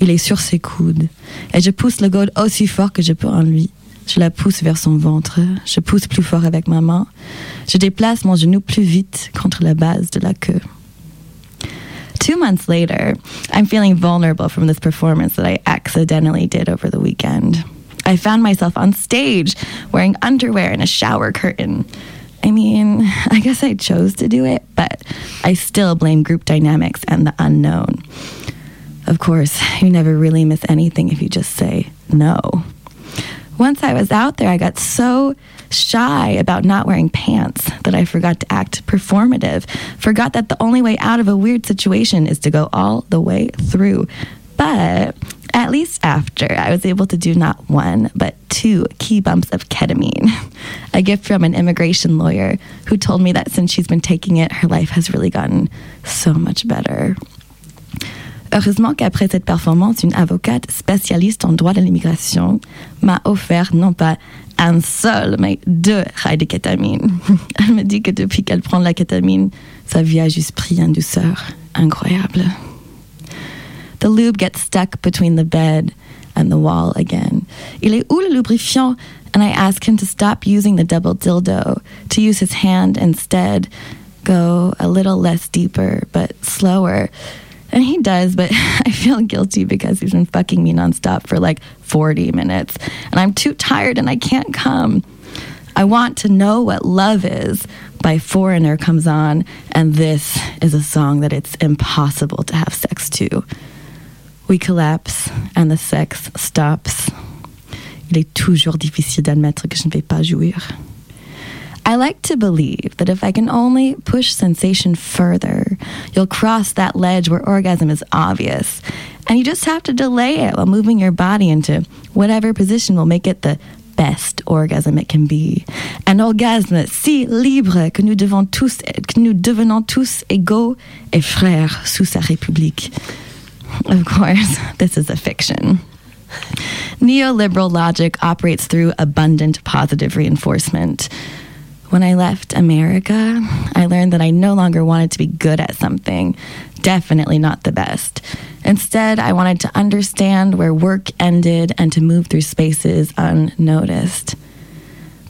Il est sur ses coudes. Et je pousse le gode aussi fort que je peux en lui. Je la pousse vers son ventre. Je pousse plus fort avec ma main. Je déplace mon genou plus vite contre la base de la queue. Two months later, I'm feeling vulnerable from this performance that I accidentally did over the weekend. I found myself on stage wearing underwear and a shower curtain. I mean, I guess I chose to do it, but I still blame group dynamics and the unknown. Of course, you never really miss anything if you just say no. Once I was out there, I got so shy about not wearing pants that I forgot to act performative, forgot that the only way out of a weird situation is to go all the way through. But at least after, I was able to do not one, but two key bumps of ketamine, a gift from an immigration lawyer who told me that since she's been taking it, her life has really gotten so much better. Heureusement qu'après cette performance, une avocate spécialiste en droit de l'immigration m'a offert non pas un seul, mais deux rails de kétamine. Elle me dit que depuis qu'elle prend la kétamine, sa vie a juste pris en douceur incroyable. The lube gets stuck between the bed and the wall again. Il est où le lubrifiant? And I ask him to stop using the double dildo, to use his hand instead, go a little less deeper, but slower. And he does, but I feel guilty because he's been fucking me nonstop for like 40 minutes. And I'm too tired and I can't come. I want to know what love is by Foreigner comes on, and this is a song that it's impossible to have sex to. We collapse and the sex stops. Il est toujours difficile d'admettre que je ne vais pas jouir. I like to believe that if I can only push sensation further, you'll cross that ledge where orgasm is obvious. And you just have to delay it while moving your body into whatever position will make it the best orgasm it can be. An orgasme si libre que nous devons tous, que nous devenons tous égaux et frères sous sa république. Of course, this is a fiction. Neoliberal logic operates through abundant positive reinforcement. When I left America, I learned that I no longer wanted to be good at something, definitely not the best. Instead, I wanted to understand where work ended and to move through spaces unnoticed.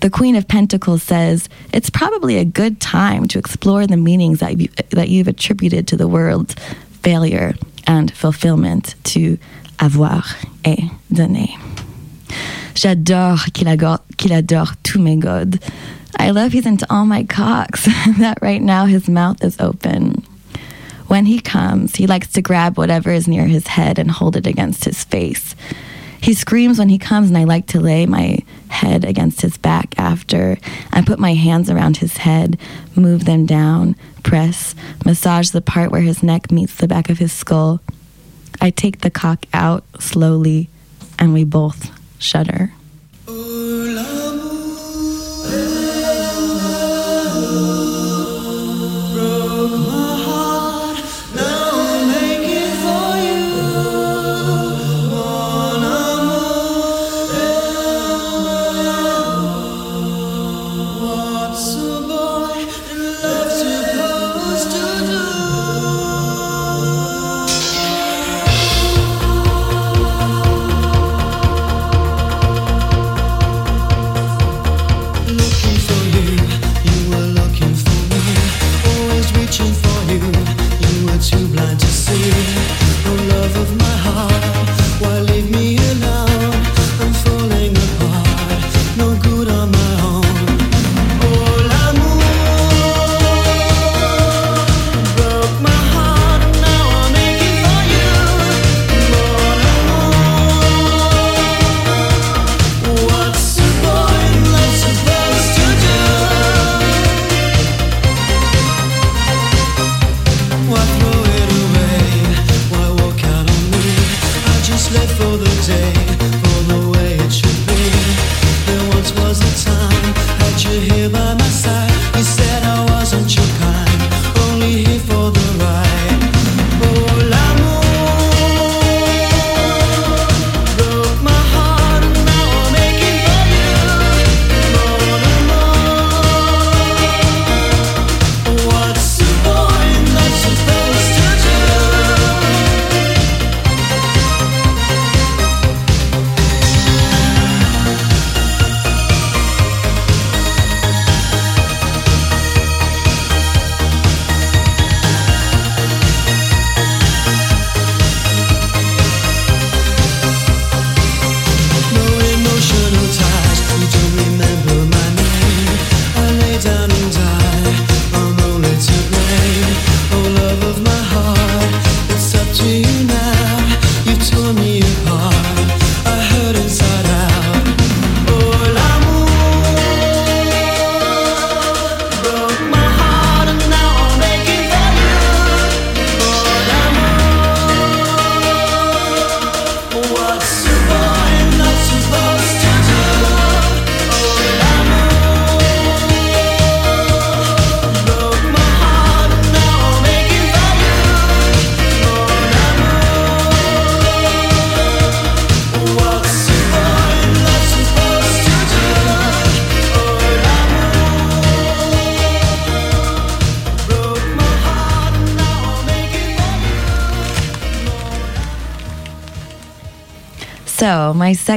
The Queen of Pentacles says it's probably a good time to explore the meanings that, you, that you've attributed to the world's failure and fulfillment to avoir et donner. J'adore qu'il adore, qu'il adore tous mes godes. I love he's into all my cocks, that right now his mouth is open. When he comes, he likes to grab whatever is near his head and hold it against his face. He screams when he comes, and I like to lay my head against his back after. I put my hands around his head, move them down, press, massage the part where his neck meets the back of his skull. I take the cock out slowly, and we both shudder.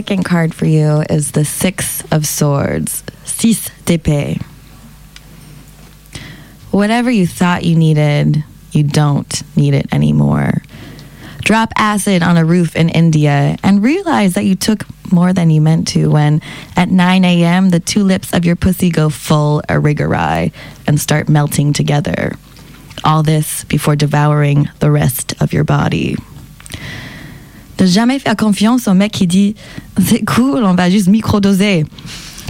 Second card for you is the Six of Swords, Six d'épée. Whatever you thought you needed, you don't need it anymore. Drop acid on a roof in India and realize that you took more than you meant to when, at 9 a.m., the two lips of your pussy go full arigari and start melting together. All this before devouring the rest of your body. Ne jamais faire confiance au mec qui dit c'est cool, on va juste microdoser.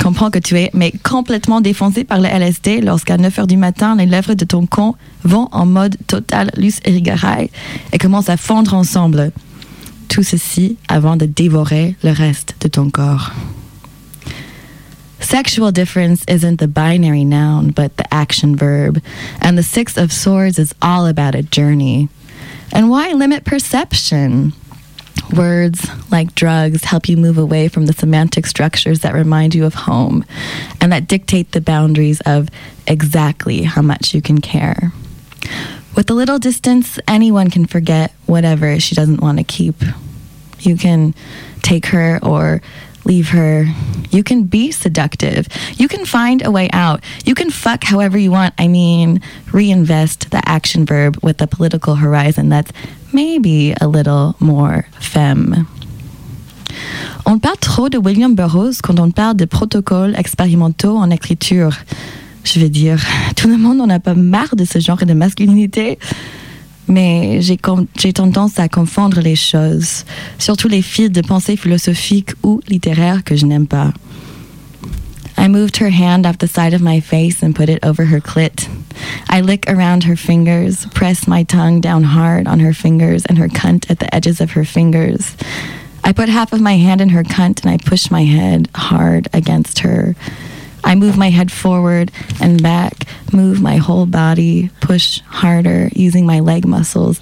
Comprends que tu es mais complètement défoncé par le LSD lorsqu'à 9 h du matin, les lèvres de ton con vont en mode total lus erigarai et commencent à fondre ensemble. Tout ceci avant de dévorer le reste de ton corps. Sexual difference isn't the binary noun, but the action verb. And the Six of Swords is all about a journey. And why limit perception? Words, like drugs, help you move away from the semantic structures that remind you of home and that dictate the boundaries of exactly how much you can care. With a little distance, anyone can forget whatever she doesn't want to keep. You can take her or leave her. You can be seductive. You can find a way out. You can fuck however you want. I mean, reinvest the action verb with a political horizon that's maybe a little more femme. On parle trop de William Burroughs quand on parle de protocoles expérimentaux en écriture. Je veux dire, tout le monde n'en a pas marre de ce genre de masculinité. Mais j'ai tendance à confondre les choses, surtout les fils de pensée philosophique ou littéraire que je n'aime pas. I moved her hand off the side of my face and put it over her clit. I lick around her fingers, press my tongue down hard on her fingers and her cunt at the edges of her fingers. I put half of my hand in her cunt and I push my head hard against her. I move my head forward and back, move my whole body, push harder using my leg muscles.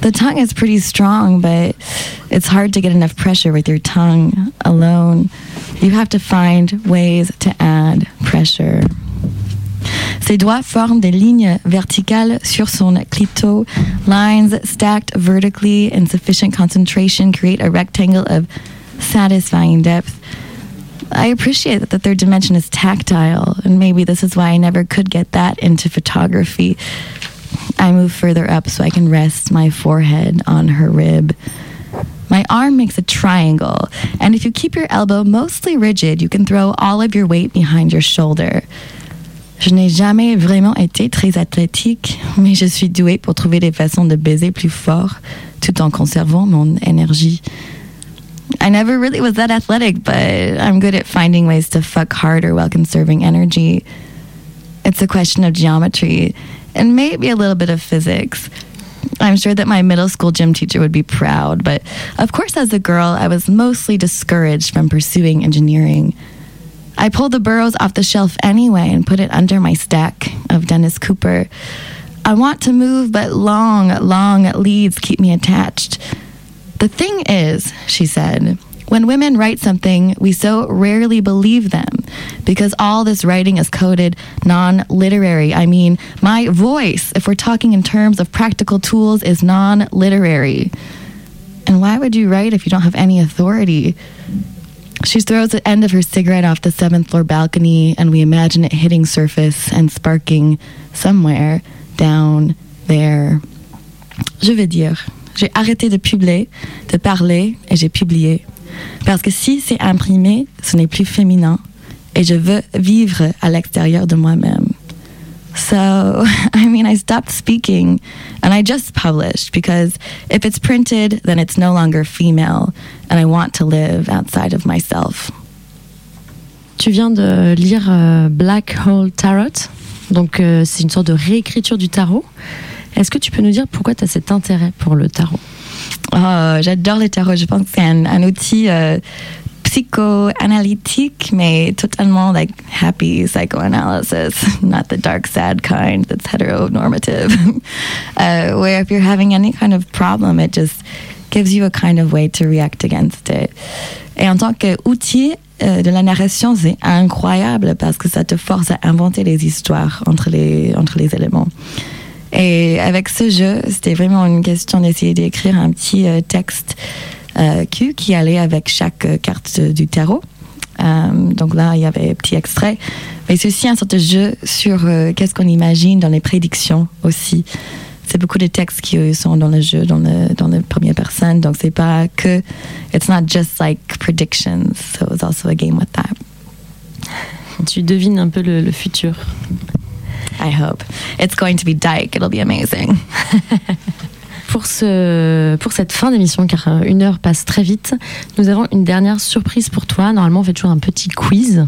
The tongue is pretty strong, but it's hard to get enough pressure with your tongue alone. You have to find ways to add pressure. Ses doigts forment des lignes verticales sur son clito. Lines stacked vertically in sufficient concentration create a rectangle of satisfying depth. I appreciate that the third dimension is tactile, and maybe this is why I never could get that into photography. I move further up so I can rest my forehead on her rib. My arm makes a triangle, and if you keep your elbow mostly rigid, you can throw all of your weight behind your shoulder. Je n'ai jamais vraiment été très athlétique, mais je suis douée pour trouver des façons de baiser plus fort tout en conservant mon énergie. I never really was that athletic, but I'm good at finding ways to fuck harder while conserving energy. It's a question of geometry and maybe a little bit of physics. I'm sure that my middle school gym teacher would be proud, but of course, as a girl, I was mostly discouraged from pursuing engineering. I pulled the burros off the shelf anyway and put it under my stack of Dennis Cooper. I want to move, but long, long leads keep me attached. The thing is, she said, when women write something, we so rarely believe them because all this writing is coded non literary. I mean, my voice, if we're talking in terms of practical tools, is non literary. And why would you write if you don't have any authority? She throws the end of her cigarette off the seventh floor balcony, and we imagine it hitting surface and sparking somewhere down there. Je veux dire, j'ai arrêté de publier, de parler, et j'ai publié. Parce que si c'est imprimé, ce n'est plus féminin, et je veux vivre à l'extérieur de moi-même. So, I mean, I stopped speaking and I just published because if it's printed, then it's no longer female and I want to live outside of myself. Tu viens de lire euh, Black Hole Tarot, donc euh, c'est une sorte de réécriture du tarot. Est-ce que tu peux nous dire pourquoi tu as cet intérêt pour le tarot? Oh, j'adore le tarot. Je pense que c'est un, un outil euh, psychoanalytique, mais totalement like happy psychoanalysis, not the dark, sad kind that's heteronormative. uh, where if you're having any kind of problem, it just gives you a kind of way to react against it. Et en tant qu'outil euh, de la narration, c'est incroyable parce que ça te force à inventer les histoires entre les, entre les éléments. Et avec ce jeu, c'était vraiment une question d'essayer d'écrire un petit euh, texte euh, Q qui allait avec chaque euh, carte du tarot. Euh, donc là, il y avait un petit extrait. Mais c'est aussi un sorte de jeu sur euh, qu'est-ce qu'on imagine dans les prédictions aussi. C'est beaucoup de textes qui euh, sont dans le jeu, dans le, dans la première personne. Donc c'est pas que, it's not just like predictions. So it was also a game with that. Tu devines un peu le futur. I hope. It's going to be Dyke. It'll be amazing. Pour, ce, pour cette fin d'émission, car euh, une heure passe très vite, nous avons une dernière surprise pour toi. Normalement, on fait toujours un petit quiz.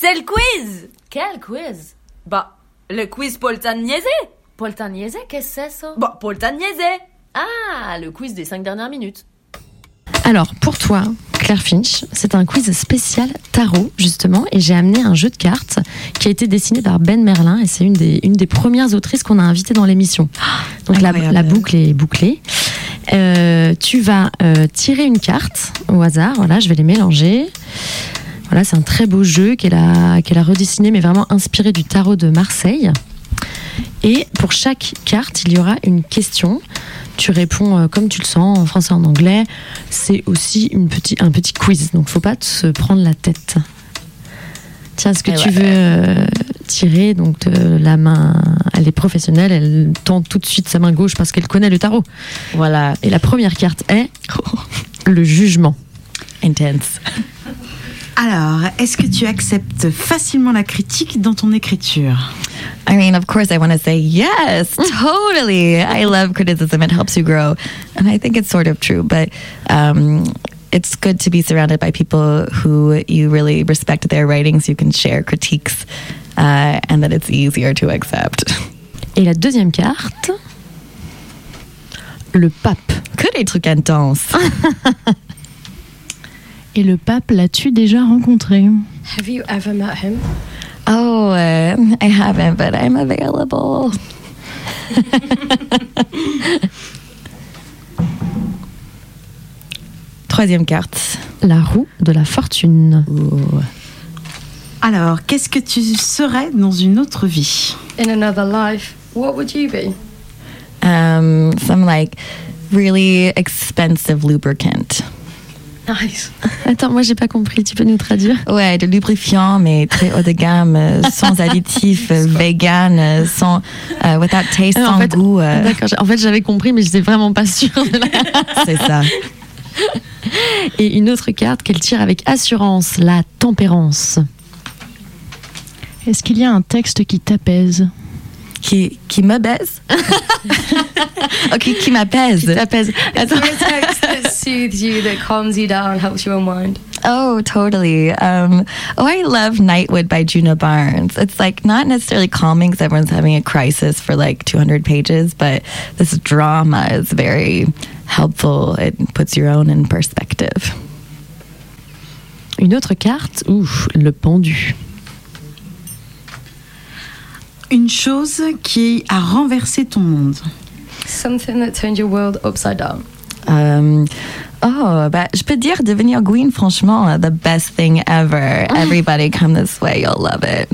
C'est le quiz Quel quiz? Bah, le quiz Poltan Niaisé Poltan Niaisé, qu'est-ce que c'est ça? Bah, Poltan Niaisé Ah, le quiz des cinq dernières minutes. Alors, pour toi, Claire Finch, c'est un quiz spécial tarot, justement, et j'ai amené un jeu de cartes qui a été dessiné par Ben Merlin, et c'est une des, une des premières autrices qu'on a invitées dans l'émission. Donc, la, la boucle est bouclée. Euh, tu vas euh, tirer une carte au hasard, voilà, je vais les mélanger. Voilà, c'est un très beau jeu qu'elle a, qu'elle a redessiné, mais vraiment inspiré du tarot de Marseille. Et pour chaque carte, il y aura une question. Tu réponds euh, comme tu le sens, en français, en anglais. C'est aussi une petit, un petit quiz, donc faut pas se prendre la tête. Tiens, est-ce que Eh tu ouais. veux euh, tirer donc de la main? Elle est professionnelle, elle tente tout de suite sa main gauche parce qu'elle connaît le tarot. Voilà. Et la première carte est le jugement. Intense. Alors, est-ce que tu acceptes facilement la critique dans ton écriture? I mean, of course, I want to say yes, totally. I love criticism. It helps you grow. And I think it's sort of true, but um, it's good to be surrounded by people who you really respect their writings. You can share critiques, uh, and that it's easier to accept. Et la deuxième carte, le pape. Que des trucs intenses. Et le pape, l'as-tu déjà rencontré Have you ever met him? Oh, uh, I haven't, but I'm available. Troisième carte. La roue de la fortune. Ooh. Alors, qu'est-ce que tu serais dans une autre vie? In another life, what would you be? Um, some like really expensive lubricant. Nice. Attends, moi j'ai pas compris, tu peux nous traduire? Ouais, de lubrifiant, mais très haut de gamme, euh, sans additifs, euh, vegan, euh, sans, without taste, Ah, sans en fait, goût. euh, D'accord, en fait j'avais compris, mais j'étais vraiment pas sûre. de la- c'est ça. Et une autre carte qu'elle tire avec assurance, la tempérance. Est-ce qu'il y a un texte qui t'apaise? Qui, qui me baise. ok, qui m'apaise. T'apaise. Attends. Text that soothes you, that calms you down, helps you unwind? Oh, totally. Um, oh, I love Nightwood by Juno Barnes. It's like not necessarily calming because everyone's having a crisis for like 200 pages, but this drama is very helpful. It puts your own in perspective. Une autre carte, ouf, le pendu. Une chose qui a renversé ton monde. Something that turned your world upside down. Um, oh, bah, je peux dire devenir Gwyn, franchement, the best thing ever. Everybody come this way, you'll love it.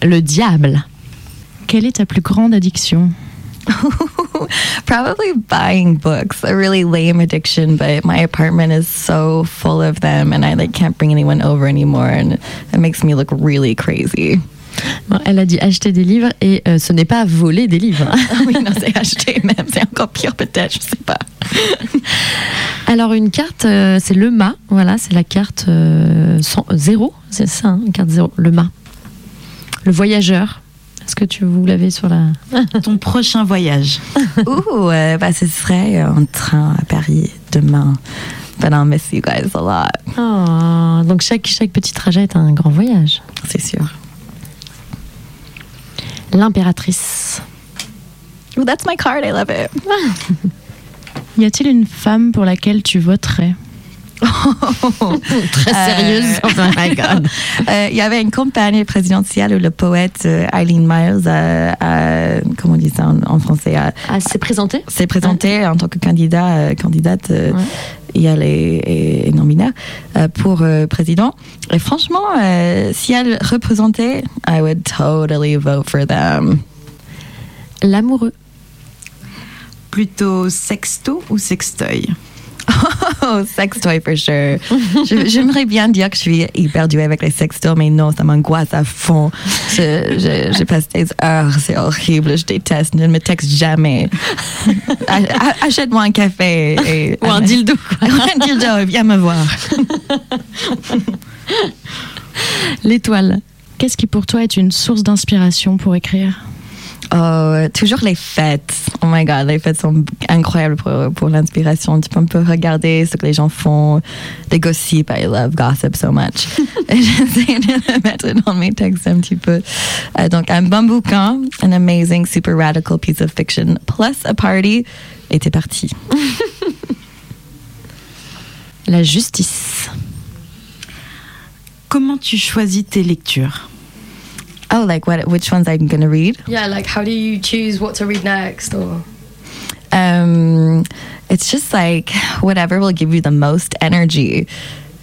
Le diable. Quelle est ta plus grande addiction? Probably buying books, a really lame addiction, but my apartment is so full of them and I like can't bring anyone over anymore and it makes me look really crazy. Bon, elle a dit acheter des livres et euh, ce n'est pas voler des livres. oui, non, c'est acheter même, c'est encore pire peut-être, je sais pas. Alors une carte, euh, c'est le mât. Voilà, c'est la carte euh, sans- zéro. C'est ça, hein, une carte zéro. Le mât. Le voyageur. Est-ce que tu vous l'avez sur la... Ton prochain voyage. Ouh, euh, bah, ce serait en train à Paris demain. But I'll miss you guys a lot, Oh, donc chaque, chaque petit trajet est un grand voyage. c'est sûr. L'impératrice. Ooh, that's my card, I love it. Y a-t-il une femme pour laquelle tu voterais? Très sérieuse. Euh, oh my God. Euh, Il y avait une campagne présidentielle où le poète euh, Eileen Myers a, a- comment on dit ça en, en français, a- Ah, c'est présenté s'est présentée en tant que candidat, euh, candidate. euh, Ouais. Et elle est, est- euh, pour euh, président. Et franchement, euh, si elle représentait, I would totally vote for them. L'amoureux. Plutôt sexto ou sextoy? Oh, sextoy for sure. Je- J'aimerais bien dire que je suis hyper douée avec les sextos, mais non, ça m'angoisse à fond. Je, je, je passe des heures, c'est horrible, je déteste, ne me texte jamais. Achète-moi un café. Et, Ou un dildo, un dildo, viens me voir. L'étoile. Qu'est-ce qui pour toi est une source d'inspiration pour écrire? Oh, toujours les fêtes. Oh my god, les fêtes sont incroyables pour, pour l'inspiration. Tu peux un peu regarder ce que les gens font, les gossips. I love gossip so much. J'essaie de le mettre dans mes textes un petit peu. Euh, donc, un bon bouquin, an amazing, super radical piece of fiction, plus a party, et t'es parti. La justice. Comment tu choisis tes lectures? Oh, like what? Which ones I'm gonna read? Yeah, like how do you choose what to read next or um, it's just like whatever will give you the most energy.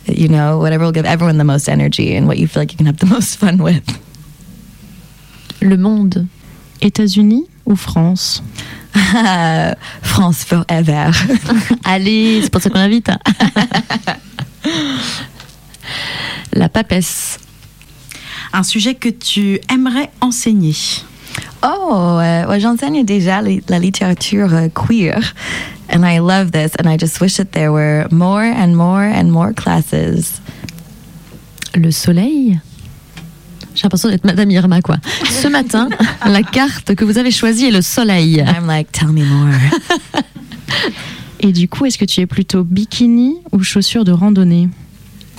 You know, whatever will give everyone the most energy and what you feel like you can have the most fun with. Le monde. États-Unis ou France France forever. Allez, c'est pour ça qu'on invite. La papesse. Un sujet que tu aimerais enseigner Oh, euh, ouais, j'enseigne déjà li- la littérature euh, queer, and I love this, and I just wish that there were more and more and more classes. Le soleil? J'ai l'impression d'être Madame Irma, quoi. Ce matin, la carte que vous avez choisie est le soleil. I'm like, tell me more. Et du coup, est-ce que tu es plutôt bikini ou chaussures de randonnée?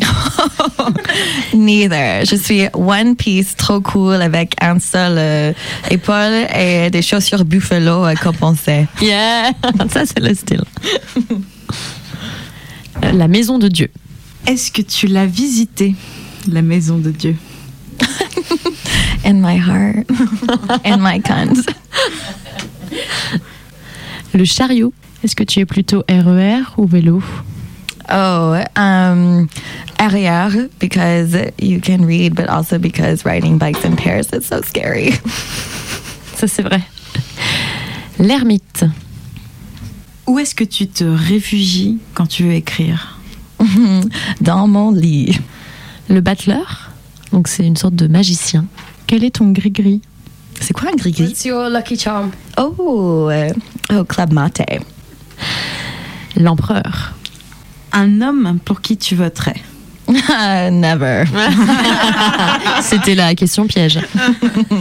Neither. Je suis one piece trop cool avec un seul euh, épaule et des chaussures buffalo à compenser. Yeah, ça c'est le style. La maison de Dieu. Est-ce que tu l'as visitée, la maison de Dieu? In my heart, in my cunt. Le chariot. Est-ce que tu es plutôt RER ou vélo? Oh, um, arrière because you can read, but also because riding bikes in Paris is so scary. Ça c'est vrai. L'ermite. Où est-ce que tu te réfugies quand tu veux écrire? Dans mon lit. Le battleur? Donc c'est une sorte de magicien. Quel est ton gris-gris? C'est quoi un gris-gris? what's your lucky charm? Oh, euh, oh, Club Mate. L'empereur. Un homme pour qui tu voterais Never. C'était la question piège.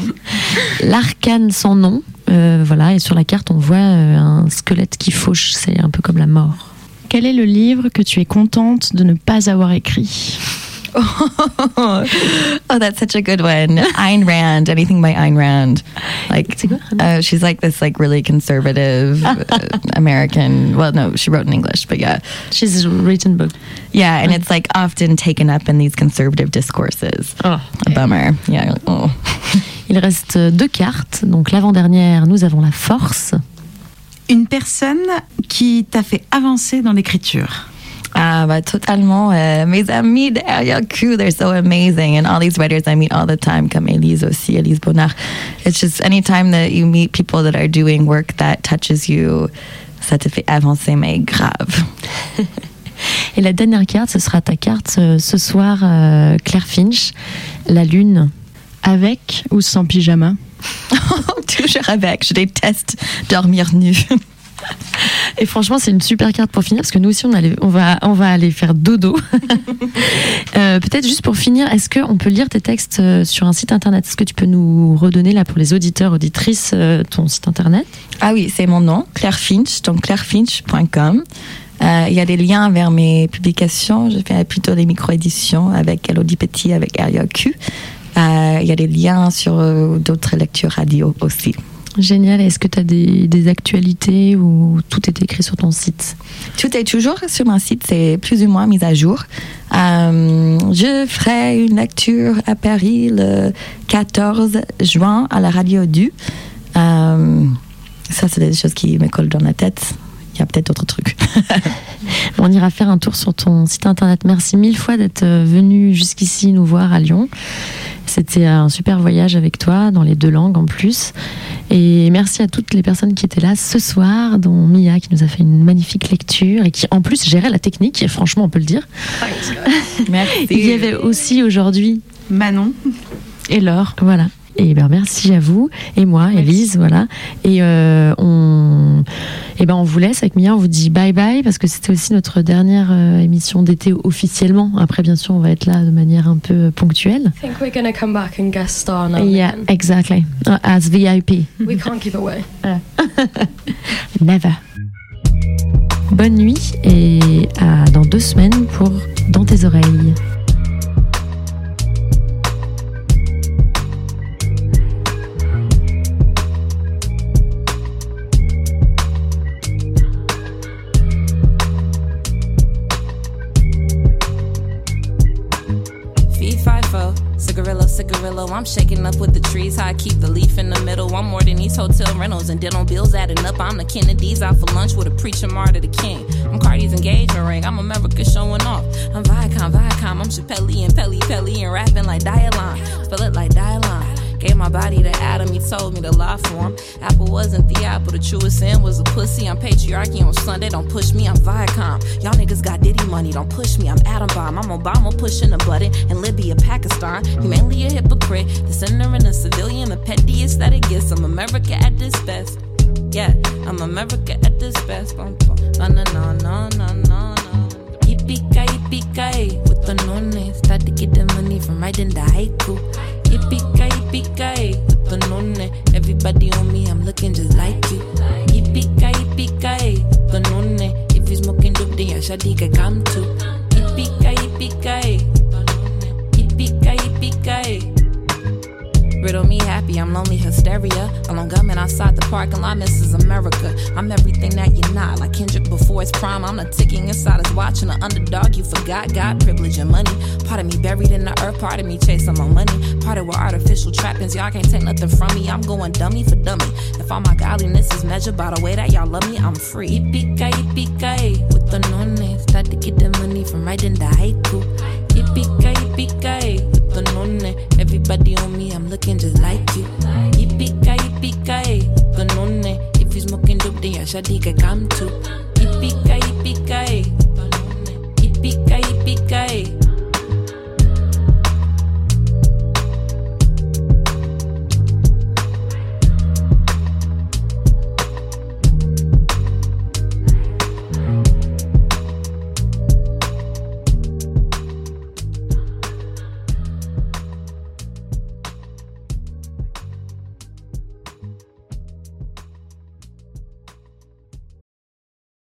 L'arcane sans nom. Euh, voilà, et sur la carte, on voit euh, un squelette qui fauche. C'est un peu comme la mort. Quel est le livre que tu es contente de ne pas avoir écrit? oh, that's such a good one. Ayn Rand, anything by Ayn Rand. Like, C'est quoi uh, she's like this like really conservative uh, American. Well, no, she wrote in English, but yeah, She's written book. yeah, and it's like often taken up in these conservative discourses. A bummer. Yeah. like, oh. Il reste deux cartes. Donc l'avant-dernière, nous avons la force. Une personne qui t'a fait avancer dans l'écriture Ah, bah, totalement. euh, mes amis derrière Q, they're so amazing. And all these writers I meet all the time, comme Elise aussi, Elise Bonnard. It's just anytime that you meet people that are doing work that touches you, ça te fait avancer, mais grave. Et la dernière carte, ce sera ta carte euh, ce soir, euh, Claire Finch, la lune. Avec ou sans pyjama? Toujours avec. Je déteste dormir nu. Et franchement, c'est une super carte pour finir parce que nous aussi, on, allait- on, va, on va aller faire dodo. Euh, Peut-être juste pour finir, est-ce qu'on peut lire tes textes euh, sur un site internet? Est-ce que tu peux nous redonner là pour les auditeurs, auditrices, euh, ton site internet? Ah oui, c'est mon nom, Claire Finch, donc clairefinch.com. Il y a des liens vers mes publications. Je fais plutôt des micro-éditions avec Elodie Petit, avec RIAQ. Euh, Il y a des liens sur d'autres lectures radio aussi. Génial. Est-ce que tu as des, actualités ou tout est écrit sur ton site? Tout est toujours sur mon site, c'est plus ou moins mis à jour. Euh, je ferai une lecture à Paris le 14 juin à la Radio Du. Euh, ça, c'est des choses qui me collent dans la tête. Il y a peut-être d'autres trucs. On ira faire un tour sur ton site internet. Merci mille fois d'être euh, venu jusqu'ici nous voir à Lyon. C'était un super voyage avec toi, dans les deux langues en plus. Et merci à toutes les personnes qui étaient là ce soir, dont Mia qui nous a fait une magnifique lecture et qui en plus gérait la technique, et franchement on peut le dire. Merci. Il y avait aussi aujourd'hui Manon. et Laure, voilà. Et ben merci à vous et moi, Merci. Elise, voilà. Et euh, on, et ben on vous laisse avec Mia, on vous dit bye bye parce que c'était aussi notre dernière euh, émission d'été officiellement. Après bien sûr on va être là de manière un peu ponctuelle. I think we're to come back and guest star now. Yeah, again. exactly. Uh, As VIP. We can't keep away. Never. Bonne nuit et à dans deux semaines pour Dans tes oreilles. Cigarillo, cigarillo. I'm shaking up with the trees. How I keep the leaf in the middle. I'm more than these hotel rentals and dental bills adding up. I'm the Kennedys out for lunch with a preacher martyr the king. I'm Cardi's engagement ring. I'm America showing off. I'm Viacom, Viacom. I'm Chappelle and Pelly Pelly and rapping like Dialon. Spell it like Dialon. Gave my body to Adam, he told me to lie for him. Apple wasn't the apple, the truest sin was a pussy. I'm patriarchy on Sunday, don't push me, I'm Viacom. Y'all niggas got Diddy money, don't push me, I'm Atom Bomb. I'm Obama pushing a button in Libya, Pakistan. You mainly a hypocrite, the sinner and a civilian, the pettiest that it gets. I'm America at this best. Yeah, I'm America at this best. No, no, no, no, no, no, no. Yippee-ki, yippee-ki, with the nonne. Start to get the money from writing the haiku. Yippee-ki, yippee-ki, nonne. Everybody on me, I'm looking just like you. Yippee-ki, yippee-ki. If you smoking dope, then your shawty can come too. Yippee-ki, yippee-ki, yippee-ki, yippee-ki. Riddle me happy, I'm lonely hysteria. Along gunman outside the parking lot, Mrs. America. I'm everything that you're not. Like Kendrick before his prime, I'm the ticking inside his watch and the underdog you forgot. Got privilege and money. Part of me buried in the earth, part of me chasing my money. Part of with artificial trappings, y'all can't take nothing from me. I'm going dummy for dummy. If all my godliness is measured by the way that y'all love me, I'm free. Yippee-ki, yippee-ki, with the nonne. Start to get the money from writing the haiku. Yippee-ki, yippee-ki, with the nonne. Everybody on me, I'm looking just like you. Yippee ki yippee ki, banone. If you smoking dope, then your shawty can come too. Yippee ki yippee ki, yippee ki yippee ki.